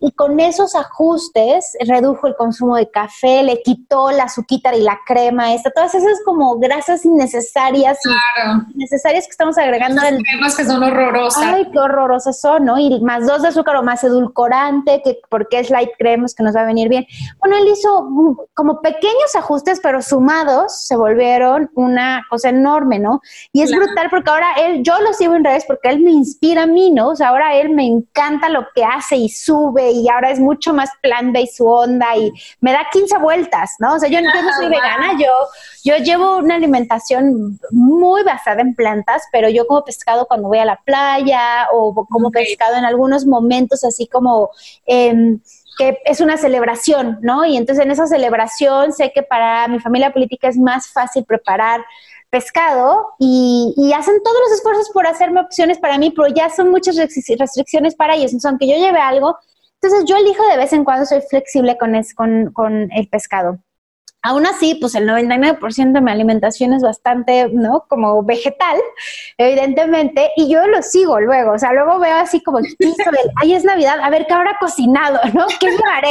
y con esos ajustes redujo el consumo de café, le quitó la azúcar y la crema, esta, todas esas como grasas innecesarias, claro. innecesarias que estamos agregando. Las cremas que son horrorosas. Ay, qué horrorosas son, ¿no? Y más dos de azúcar o más edulcorante, que porque es light cremas que nos va a venir bien. Bueno, él hizo como pequeños ajustes, pero sumados se volvieron una cosa enorme, ¿no? Y es brutal porque ahora él, yo lo sigo en redes porque él me inspira a mí, ¿no? O sea, ahora él me encanta lo que hace y sube y ahora es mucho más plant-based su onda y me da 15 vueltas, ¿no? O sea, yo, no soy vegana, yo, yo llevo una alimentación muy basada en plantas, pero yo como pescado cuando voy a la playa o como pescado en algunos momentos así como... Em, que es una celebración, ¿no? Y entonces en esa celebración sé que para mi familia política es más fácil preparar pescado y, y, hacen todos los esfuerzos por hacerme opciones para mí, pero ya son muchas restricciones para ellos. Entonces, aunque yo lleve algo, entonces yo elijo de vez en cuando, soy flexible con, con, con el pescado. Aún así, pues el 99% de mi alimentación es bastante, ¿no? Como vegetal, evidentemente, y yo lo sigo luego, o sea, luego veo así como, ay, es Navidad, a ver qué habrá cocinado, ¿no? ¿Qué haré?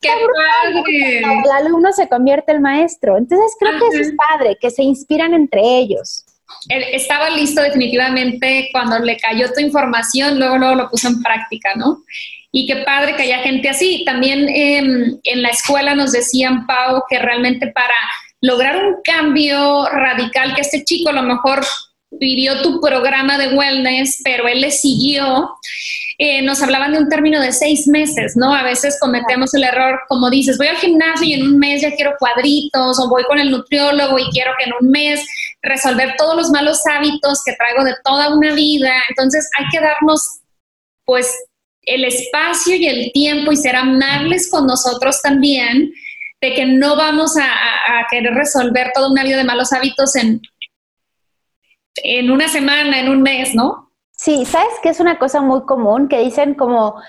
¡Qué padre! El alumno se convierte en maestro. Entonces creo que eso es padre, que se inspiran entre ellos. estaba listo definitivamente cuando le cayó tu información, luego, luego lo puso en práctica, ¿no? Y qué padre que haya gente así. También em, en la escuela nos decían, Pau, que realmente para lograr un cambio radical, que este chico a lo mejor pidió tu programa de wellness, pero él le siguió, eh, nos hablaban de un término de seis meses, ¿no? A veces cometemos el error, como dices, voy al gimnasio y en un mes ya quiero cuadritos, o voy con el nutriólogo y quiero que en un mes resolver todos los malos hábitos que traigo de toda una vida. Entonces hay que darnos, pues, el espacio y el tiempo y ser amables con nosotros también, de que no vamos a, querer resolver toda una vida de malos hábitos en, en una semana, en un mes, ¿no? Sí, sabes que es una cosa muy común que dicen como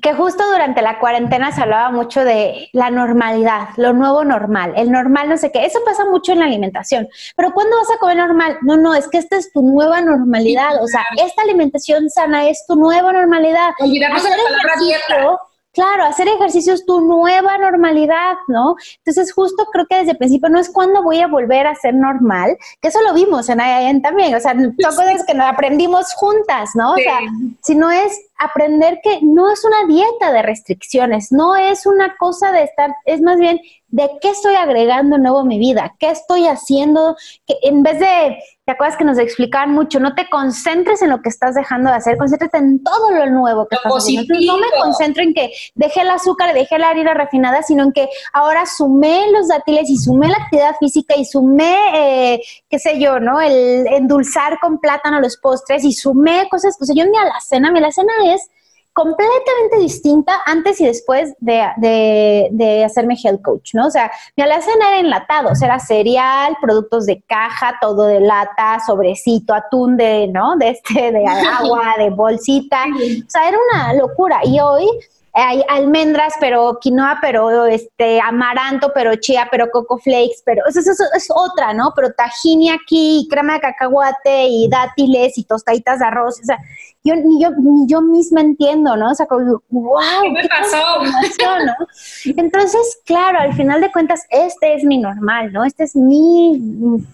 que justo durante la cuarentena se hablaba mucho de la normalidad, lo nuevo normal, el normal no sé qué, eso pasa mucho en la alimentación, pero ¿cuándo vas a comer normal? No, no, es que esta es tu nueva normalidad, o sea, esta alimentación sana es tu nueva normalidad. Olvidarnos de la palabra dieta Claro, hacer ejercicio es tu nueva normalidad, ¿no? Entonces, justo creo que desde el principio no es cuando voy a volver a ser normal, que eso lo vimos en AIN también, o sea, son cosas que nos aprendimos juntas, ¿no? O sea, sino es aprender que no es una dieta de restricciones, no es una cosa de estar, es más bien de qué estoy agregando nuevo a mi vida, qué estoy haciendo, que en vez de, ¿te acuerdas que nos explicaban mucho? No te concentres en lo que estás dejando de hacer, concéntrate en todo lo nuevo que estás haciendo. no me concentro en que dejé el azúcar, dejé la harina refinada, sino en que ahora sumé los dátiles y sumé la actividad física y sumé, eh, qué sé yo, ¿no? El endulzar con plátano los postres y sumé cosas, o sea, yo mi alacena, mi alacena es completamente distinta antes y después de, de, hacerme health coach, ¿no? O sea, mi alacena era enlatado, o sea, era cereal, productos de caja, todo de lata, sobrecito, atún de, ¿no? De este, de agua, de bolsita. O sea, era una locura. Y hoy hay almendras, pero quinoa, pero este amaranto, pero chía, pero coco flakes, pero eso, es otra, ¿no? Pero tajini aquí, crema de cacahuate y dátiles y tostaditas de arroz, o sea, yo ni yo, ni yo misma entiendo, ¿no? O sea, como, wow, ¿qué me pasó? ¿no? Entonces, claro, al final de cuentas, este es mi normal, ¿no? Este es mi,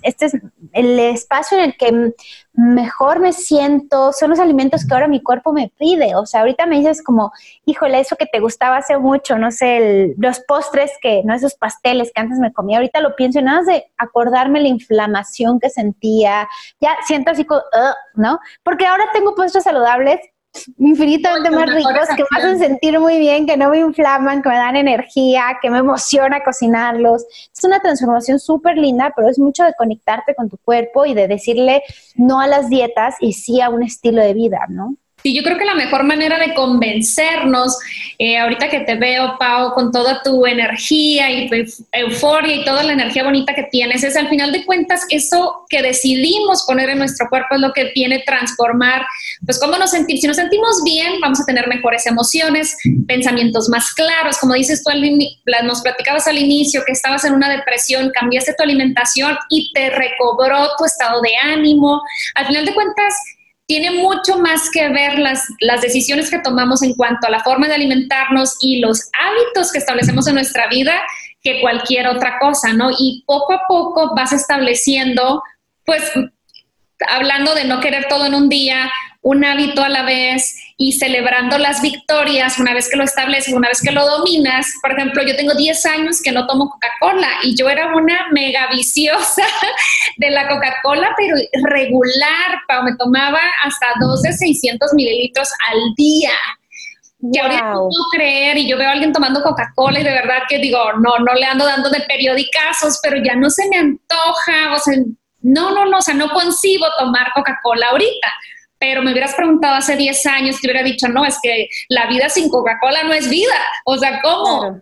este es el espacio en el que mejor me siento, son los alimentos que ahora mi cuerpo me pide. O sea, ahorita me dices como, híjole, eso que te gustaba hace mucho, no sé, los postres que, no esos pasteles que antes me comía, ahorita lo pienso y nada más de acordarme la inflamación que sentía, ya siento así como, ¿no? Porque ahora tengo postres saludables infinitamente más ricos, que me hacen sentir muy bien, que no me inflaman, que me dan energía, que me emociona cocinarlos. Es una transformación súper linda, pero es mucho de conectarte con tu cuerpo y de decirle no a las dietas y sí a un estilo de vida, ¿no? Sí, yo creo que la mejor manera de convencernos, eh, ahorita que te veo, Pau, con toda tu energía y tu euforia y toda la energía bonita que tienes, es al final de cuentas eso que decidimos poner en nuestro cuerpo es lo que viene transformar, pues cómo nos sentimos. Si nos sentimos bien, vamos a tener mejores emociones, pensamientos más claros. Como dices tú, nos platicabas al inicio que estabas en una depresión, cambiaste tu alimentación y te recobró tu estado de ánimo. Al final de cuentas, tiene mucho más que ver las, las decisiones que tomamos en cuanto a la forma de alimentarnos y los hábitos que establecemos en nuestra vida que cualquier otra cosa, ¿no? Y poco a poco vas estableciendo, pues, hablando de no querer todo en un día, un hábito a la vez y celebrando las victorias una vez que lo estableces, una vez que lo dominas. Por ejemplo, yo tengo 10 años que no tomo Coca-Cola y yo era una mega viciosa de la Coca-Cola, pero regular, me tomaba hasta dos de 600 mililitros al día. Que ahorita no puedo creer y yo veo a alguien tomando Coca-Cola y de verdad que digo, no, no le ando dando de periodicazos, pero ya no se me antoja, o sea, no, no, no, o sea, no concibo tomar Coca-Cola ahorita pero me hubieras preguntado hace 10 años, te hubiera dicho, no, es que la vida sin Coca-Cola no es vida. O sea, ¿cómo?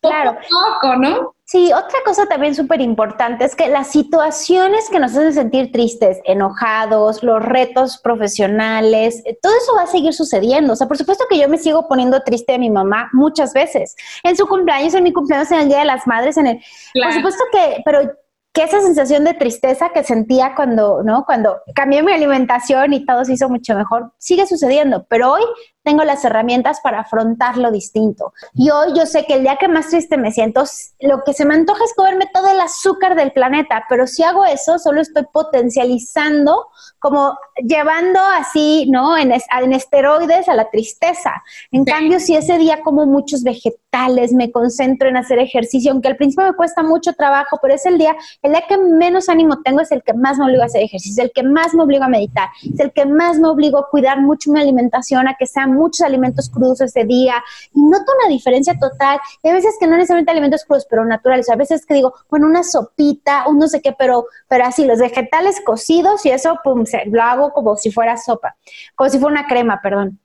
Claro. Poco, ¿no? Sí, otra cosa también súper importante es que las situaciones que nos hacen sentir tristes, enojados, los retos profesionales, eh, todo eso va a seguir sucediendo. O sea, por supuesto que yo me sigo poniendo triste a mi mamá muchas veces. En su cumpleaños, en mi cumpleaños, en el Día de las Madres, en el... Por supuesto que, pero que esa sensación de tristeza que sentía cuando, ¿no? Cuando cambié mi alimentación y todo se hizo mucho mejor, sigue sucediendo, pero hoy tengo las herramientas para afrontarlo distinto. Y hoy yo sé que el día que más triste me siento, lo que se me antoja es comerme todo el azúcar del planeta, pero si hago eso, solo estoy potencializando, como llevando así, ¿no? En, en esteroides a la tristeza. En cambio, si ese día como muchos vegetales, me concentro en hacer ejercicio, aunque al principio me cuesta mucho trabajo, pero es el día, el día que menos ánimo tengo es el que más me obligo a hacer ejercicio, el que más me obligo a meditar, es el que más me obligo a cuidar mucho mi alimentación, a que sea muchos alimentos crudos ese día y noto una diferencia total. Y a veces que no necesariamente alimentos crudos, pero naturales. A veces que digo, bueno, una sopita, un no sé qué, pero, pero así, los vegetales cocidos y eso, pum, lo hago como si fuera sopa, como si fuera una crema, perdón.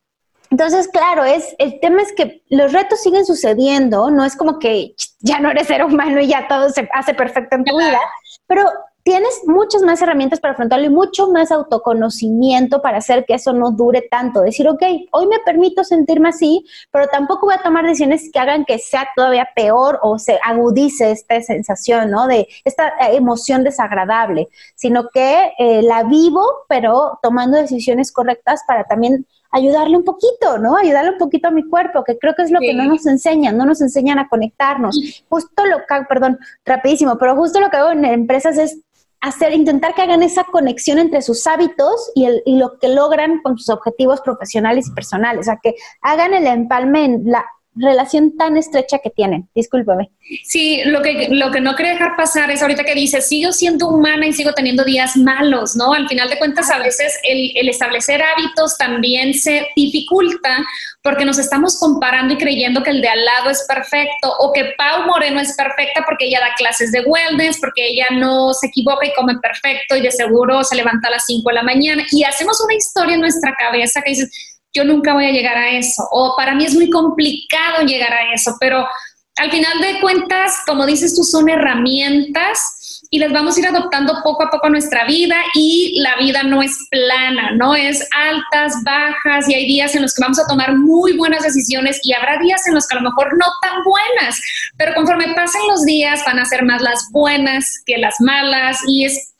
Entonces, claro, es, el tema es que los retos siguen sucediendo, no es como que ya no eres ser humano y ya todo se hace perfecto en tu vida, pero tienes muchas más herramientas para afrontarlo y mucho más autoconocimiento para hacer que eso no dure tanto. Decir, ok, hoy me permito sentirme así, pero tampoco voy a tomar decisiones que hagan que sea todavía peor o se agudice esta sensación, ¿no? De esta eh, emoción desagradable, sino que eh, la vivo, pero tomando decisiones correctas para también ayudarle un poquito, ¿no? Ayudarle un poquito a mi cuerpo, que creo que es lo que no nos enseñan, no nos enseñan a conectarnos. Justo lo que, perdón, rapidísimo, pero justo lo que hago en empresas es hacer, intentar que hagan esa conexión entre sus hábitos y, el, y lo que logran con sus objetivos profesionales y personales. O sea, que hagan el empalme en la relación tan estrecha que tienen. Discúlpame. Sí, lo que, lo que no quería dejar pasar es ahorita que dices, sigo siendo humana y sigo teniendo días malos, ¿no? Al final de cuentas, a veces el, el establecer hábitos también se dificulta porque nos estamos comparando y creyendo que el de al lado es perfecto o que Pau Moreno es perfecta porque ella da clases de wellness, porque ella no se equivoca y come perfecto y de seguro se levanta a las 5 de la mañana y hacemos una historia en nuestra cabeza que dices, yo nunca voy a llegar a eso, o para mí es muy complicado llegar a eso, pero al final de cuentas, como dices tú, son herramientas y las vamos a ir adoptando poco a poco nuestra vida y la vida no es plana, no es altas, bajas y hay días en los que vamos a tomar muy buenas decisiones y habrá días en los que a lo mejor no tan buenas, pero conforme pasen los días van a ser más las buenas que las malas y es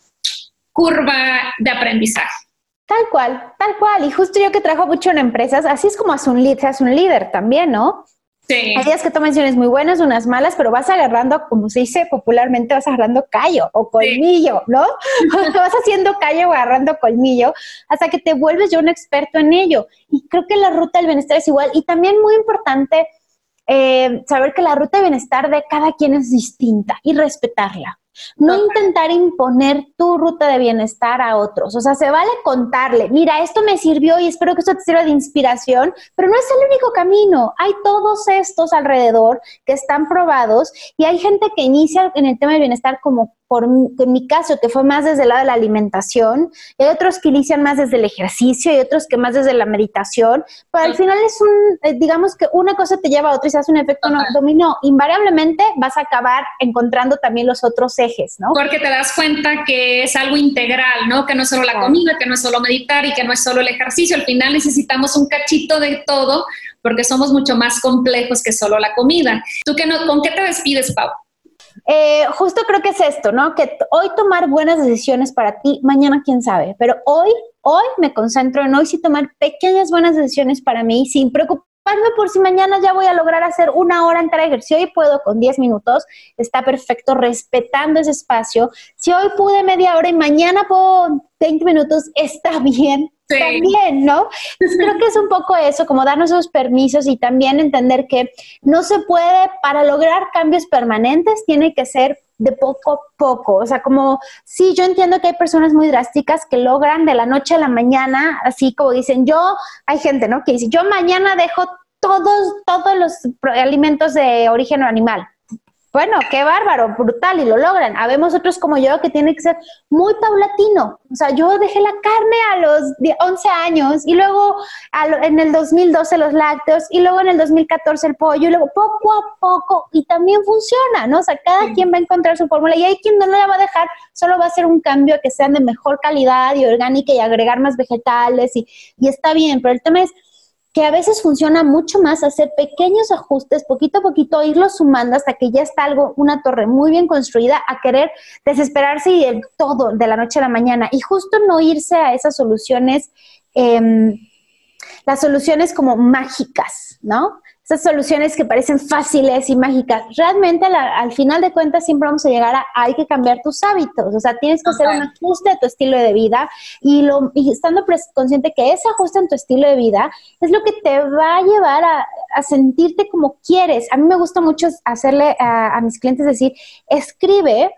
curva de aprendizaje. Tal cual, tal cual. Y justo yo que trabajo mucho en empresas, así es como un, seas un líder también, ¿no? Sí. Hay días que tomas decisiones muy buenas, unas malas, pero vas agarrando, como se dice popularmente, vas agarrando callo o colmillo, ¿no? vas haciendo callo o agarrando colmillo hasta que te vuelves ya un experto en ello. Y creo que la ruta del bienestar es igual. Y también muy importante eh, saber que la ruta de bienestar de cada quien es distinta y respetarla. No intentar imponer tu ruta de bienestar a otros. O sea, se vale contarle, mira, esto me sirvió y espero que esto te sirva de inspiración, pero no es el único camino. Hay todos estos alrededor que están probados y hay gente que inicia en el tema del bienestar como por en mi caso, que fue más desde el lado de la alimentación, y hay otros que inician más desde el ejercicio y otros que más desde la meditación, pero al final es un, eh, digamos que una cosa te lleva a otra y se hace un efecto no, dominó. Invariablemente vas a acabar encontrando también los otros ejes, ¿no? Porque te das cuenta que es algo integral, ¿no? Que no es solo la comida, que no es solo meditar y que no es solo el ejercicio. Al final necesitamos un cachito de todo porque somos mucho más complejos que solo la comida. ¿Tú qué no, con qué te despides, Pau? Eh, justo creo que es esto, ¿no? Que hoy tomar buenas decisiones para ti, mañana quién sabe, pero hoy, hoy me concentro en hoy sí tomar pequeñas buenas decisiones para mí sin preocuparme por si mañana ya voy a lograr hacer una hora entera de ejercicio y puedo con 10 minutos, está perfecto, respetando ese espacio. Si hoy pude media hora y mañana puedo 20 minutos, está bien, también, ¿no? creo que es un poco eso, como darnos esos permisos y también entender que no se puede, para lograr cambios permanentes, tiene que ser de poco a poco. O sea, como, sí, yo entiendo que hay personas muy drásticas que logran de la noche a la mañana, así como dicen, yo, hay gente, ¿no? Que dice, yo mañana dejo todos, todos los alimentos de origen animal. Bueno, qué bárbaro, brutal, y lo logran. Habemos otros como yo que tiene que ser muy paulatino. O sea, yo dejé la carne a los 11 años y luego en el 2012 los lácteos y luego en el 2014 el pollo y luego poco a poco y también funciona, ¿no? O sea, cada quien va a encontrar su fórmula y hay quien no la va a dejar, solo va a hacer un cambio que sean de mejor calidad y orgánica y agregar más vegetales y, y está bien, pero el tema es que a veces funciona mucho más hacer pequeños ajustes, poquito a poquito, irlos sumando hasta que ya está algo, una torre muy bien construida, a querer desesperarse y el todo de la noche a la mañana. Y justo no irse a esas soluciones, em, las soluciones como mágicas, ¿no? Esas soluciones que parecen fáciles y mágicas. Realmente al final de cuentas siempre vamos a llegar a hay que cambiar tus hábitos, o sea, tienes que hacer un ajuste a tu estilo de vida y, lo, y estando consciente que ese ajuste en tu estilo de vida es lo que te va a llevar a, sentirte como quieres. A mí me gusta mucho hacerle a, mis clientes decir, escribe.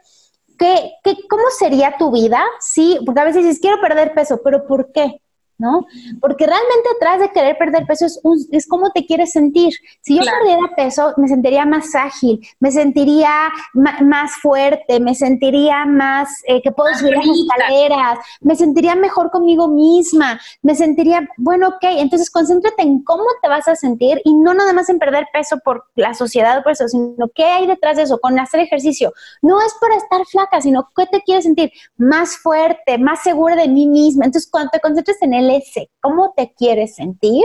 ¿Qué, qué, ¿Cómo sería tu vida? Sí, porque a veces dices, quiero perder peso, pero ¿por qué? ¿No? Porque realmente atrás de querer perder peso es, es cómo te quieres sentir. Si yo perdiera peso, me sentiría más ágil, me sentiría más fuerte, me sentiría más eh, que puedo subir las escaleras, me sentiría mejor conmigo misma, me sentiría, bueno, ok, entonces concéntrate en cómo te vas a sentir y no nada más en perder peso por la sociedad o por eso, sino qué hay detrás de eso, con hacer ejercicio. No es para estar flaca, sino qué te quieres sentir más fuerte, más segura de mí misma. Entonces, cuando te concentres en el ese, cómo te quieres sentir,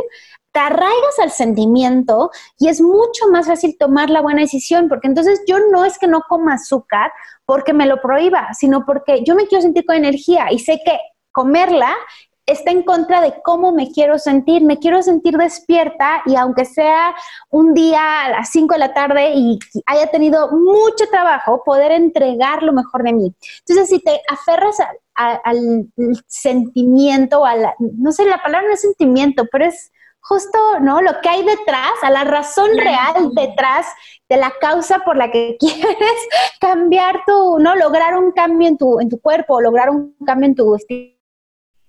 te arraigas al sentimiento y es mucho más fácil tomar la buena decisión, porque entonces yo no es que no coma azúcar porque me lo prohíba, sino porque yo me quiero sentir con energía y sé que comerla está en contra de cómo me quiero sentir. Me quiero sentir despierta y aunque sea un día a las 5 de la tarde y haya tenido mucho trabajo, poder entregar lo mejor de mí. Entonces, si te aferras al sentimiento, a la, no sé, la palabra no es sentimiento, pero es justo, ¿no? Lo que hay detrás, a la razón real detrás de la causa por la que quieres cambiar tu, ¿no? Lograr un cambio en tu, en tu cuerpo, lograr un cambio en tu estilo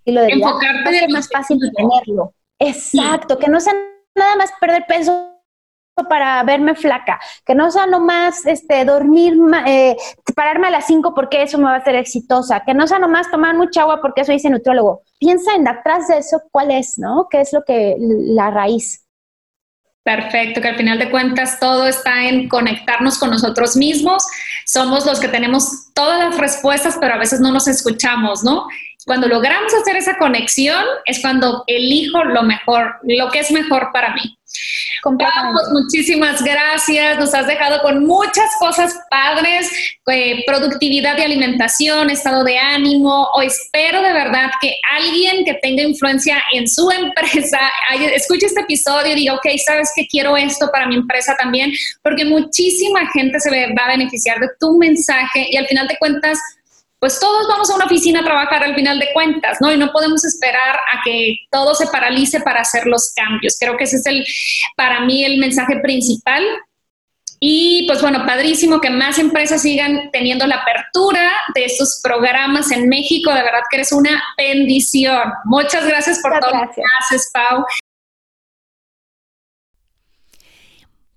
de vida. Enfocarte es más fácil tenerlo. Exacto, que no sea nada más perder peso para verme flaca, que no sea nomás este, dormir, eh, pararme a las 5 porque eso me va a hacer exitosa, que no sea nomás tomar mucha agua porque eso dice nutriólogo. Piensa en atrás de eso cuál es, ¿no? ¿Qué es lo que la raíz? Perfecto, que al final de cuentas todo está en conectarnos con nosotros mismos. Somos los que tenemos todas las respuestas, pero a veces no nos escuchamos, ¿no? Cuando logramos hacer esa conexión es cuando elijo lo mejor, lo que es mejor para mí. Vamos, muchísimas gracias. Nos has dejado con muchas cosas padres, eh, productividad de alimentación, estado de ánimo. O espero de verdad que alguien que tenga influencia en su empresa escuche este episodio y diga, ok, sabes que quiero esto para mi empresa también, porque muchísima gente se va a beneficiar de tu mensaje y al final de cuentas pues todos vamos a una oficina a trabajar al final de cuentas, ¿no? Y no podemos esperar a que todo se paralice para hacer los cambios. Creo que ese es el, para mí, el mensaje principal. Y pues bueno, padrísimo que más empresas sigan teniendo la apertura de estos programas en México. De verdad que eres una bendición. Muchas gracias por todo lo que haces, Pau.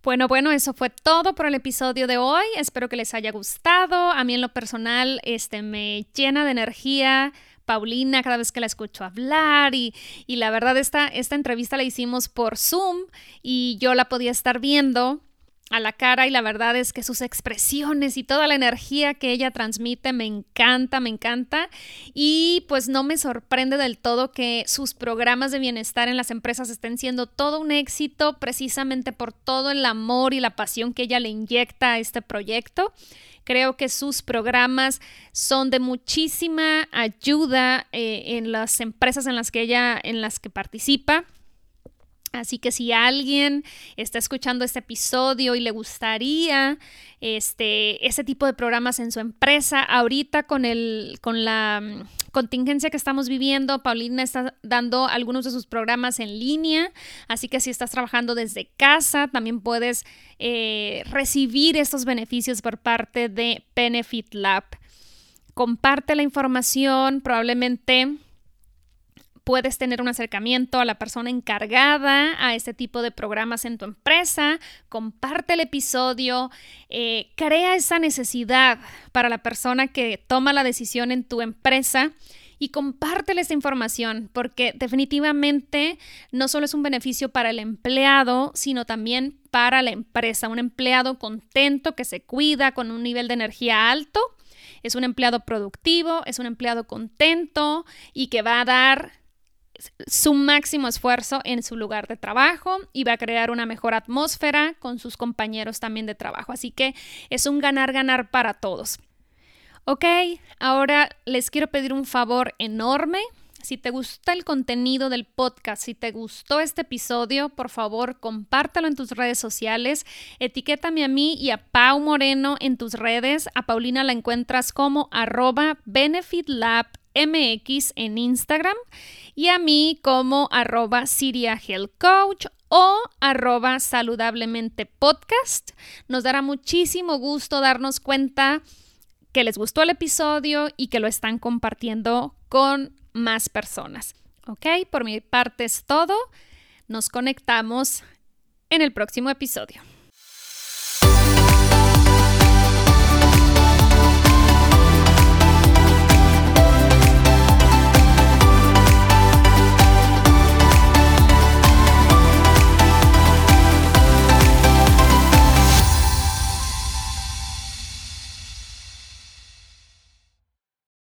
Bueno, bueno, eso fue todo por el episodio de hoy. Espero que les haya gustado. A mí en lo personal, este me llena de energía. Paulina cada vez que la escucho hablar y, y la verdad esta, esta entrevista la hicimos por Zoom y yo la podía estar viendo a la cara y la verdad es que sus expresiones y toda la energía que ella transmite me encanta, me encanta y pues no me sorprende del todo que sus programas de bienestar en las empresas estén siendo todo un éxito precisamente por todo el amor y la pasión que ella le inyecta a este proyecto. Creo que sus programas son de muchísima ayuda eh, en las empresas en las que ella en las que participa. Así que si alguien está escuchando este episodio y le gustaría este, ese tipo de programas en su empresa, ahorita con, el, con la mm, contingencia que estamos viviendo, Paulina está dando algunos de sus programas en línea, así que si estás trabajando desde casa, también puedes eh, recibir estos beneficios por parte de Benefit Lab. Comparte la información, probablemente puedes tener un acercamiento a la persona encargada a este tipo de programas en tu empresa, comparte el episodio, eh, crea esa necesidad para la persona que toma la decisión en tu empresa y compártele esta información porque definitivamente no solo es un beneficio para el empleado, sino también para la empresa. Un empleado contento que se cuida con un nivel de energía alto. Es un empleado productivo, es un empleado contento y que va a dar su máximo esfuerzo en su lugar de trabajo y va a crear una mejor atmósfera con sus compañeros también de trabajo. Así que es un ganar-ganar para todos. Ok, ahora les quiero pedir un favor enorme. Si te gusta el contenido del podcast, si te gustó este episodio, por favor compártelo en tus redes sociales, etiquétame a mí y a Pau Moreno en tus redes. A Paulina la encuentras como arroba benefitlabmx en Instagram y a mí como arroba Siria o arroba saludablemente podcast. Nos dará muchísimo gusto darnos cuenta que les gustó el episodio y que lo están compartiendo con más personas. ¿Ok? Por mi parte es todo. Nos conectamos en el próximo episodio.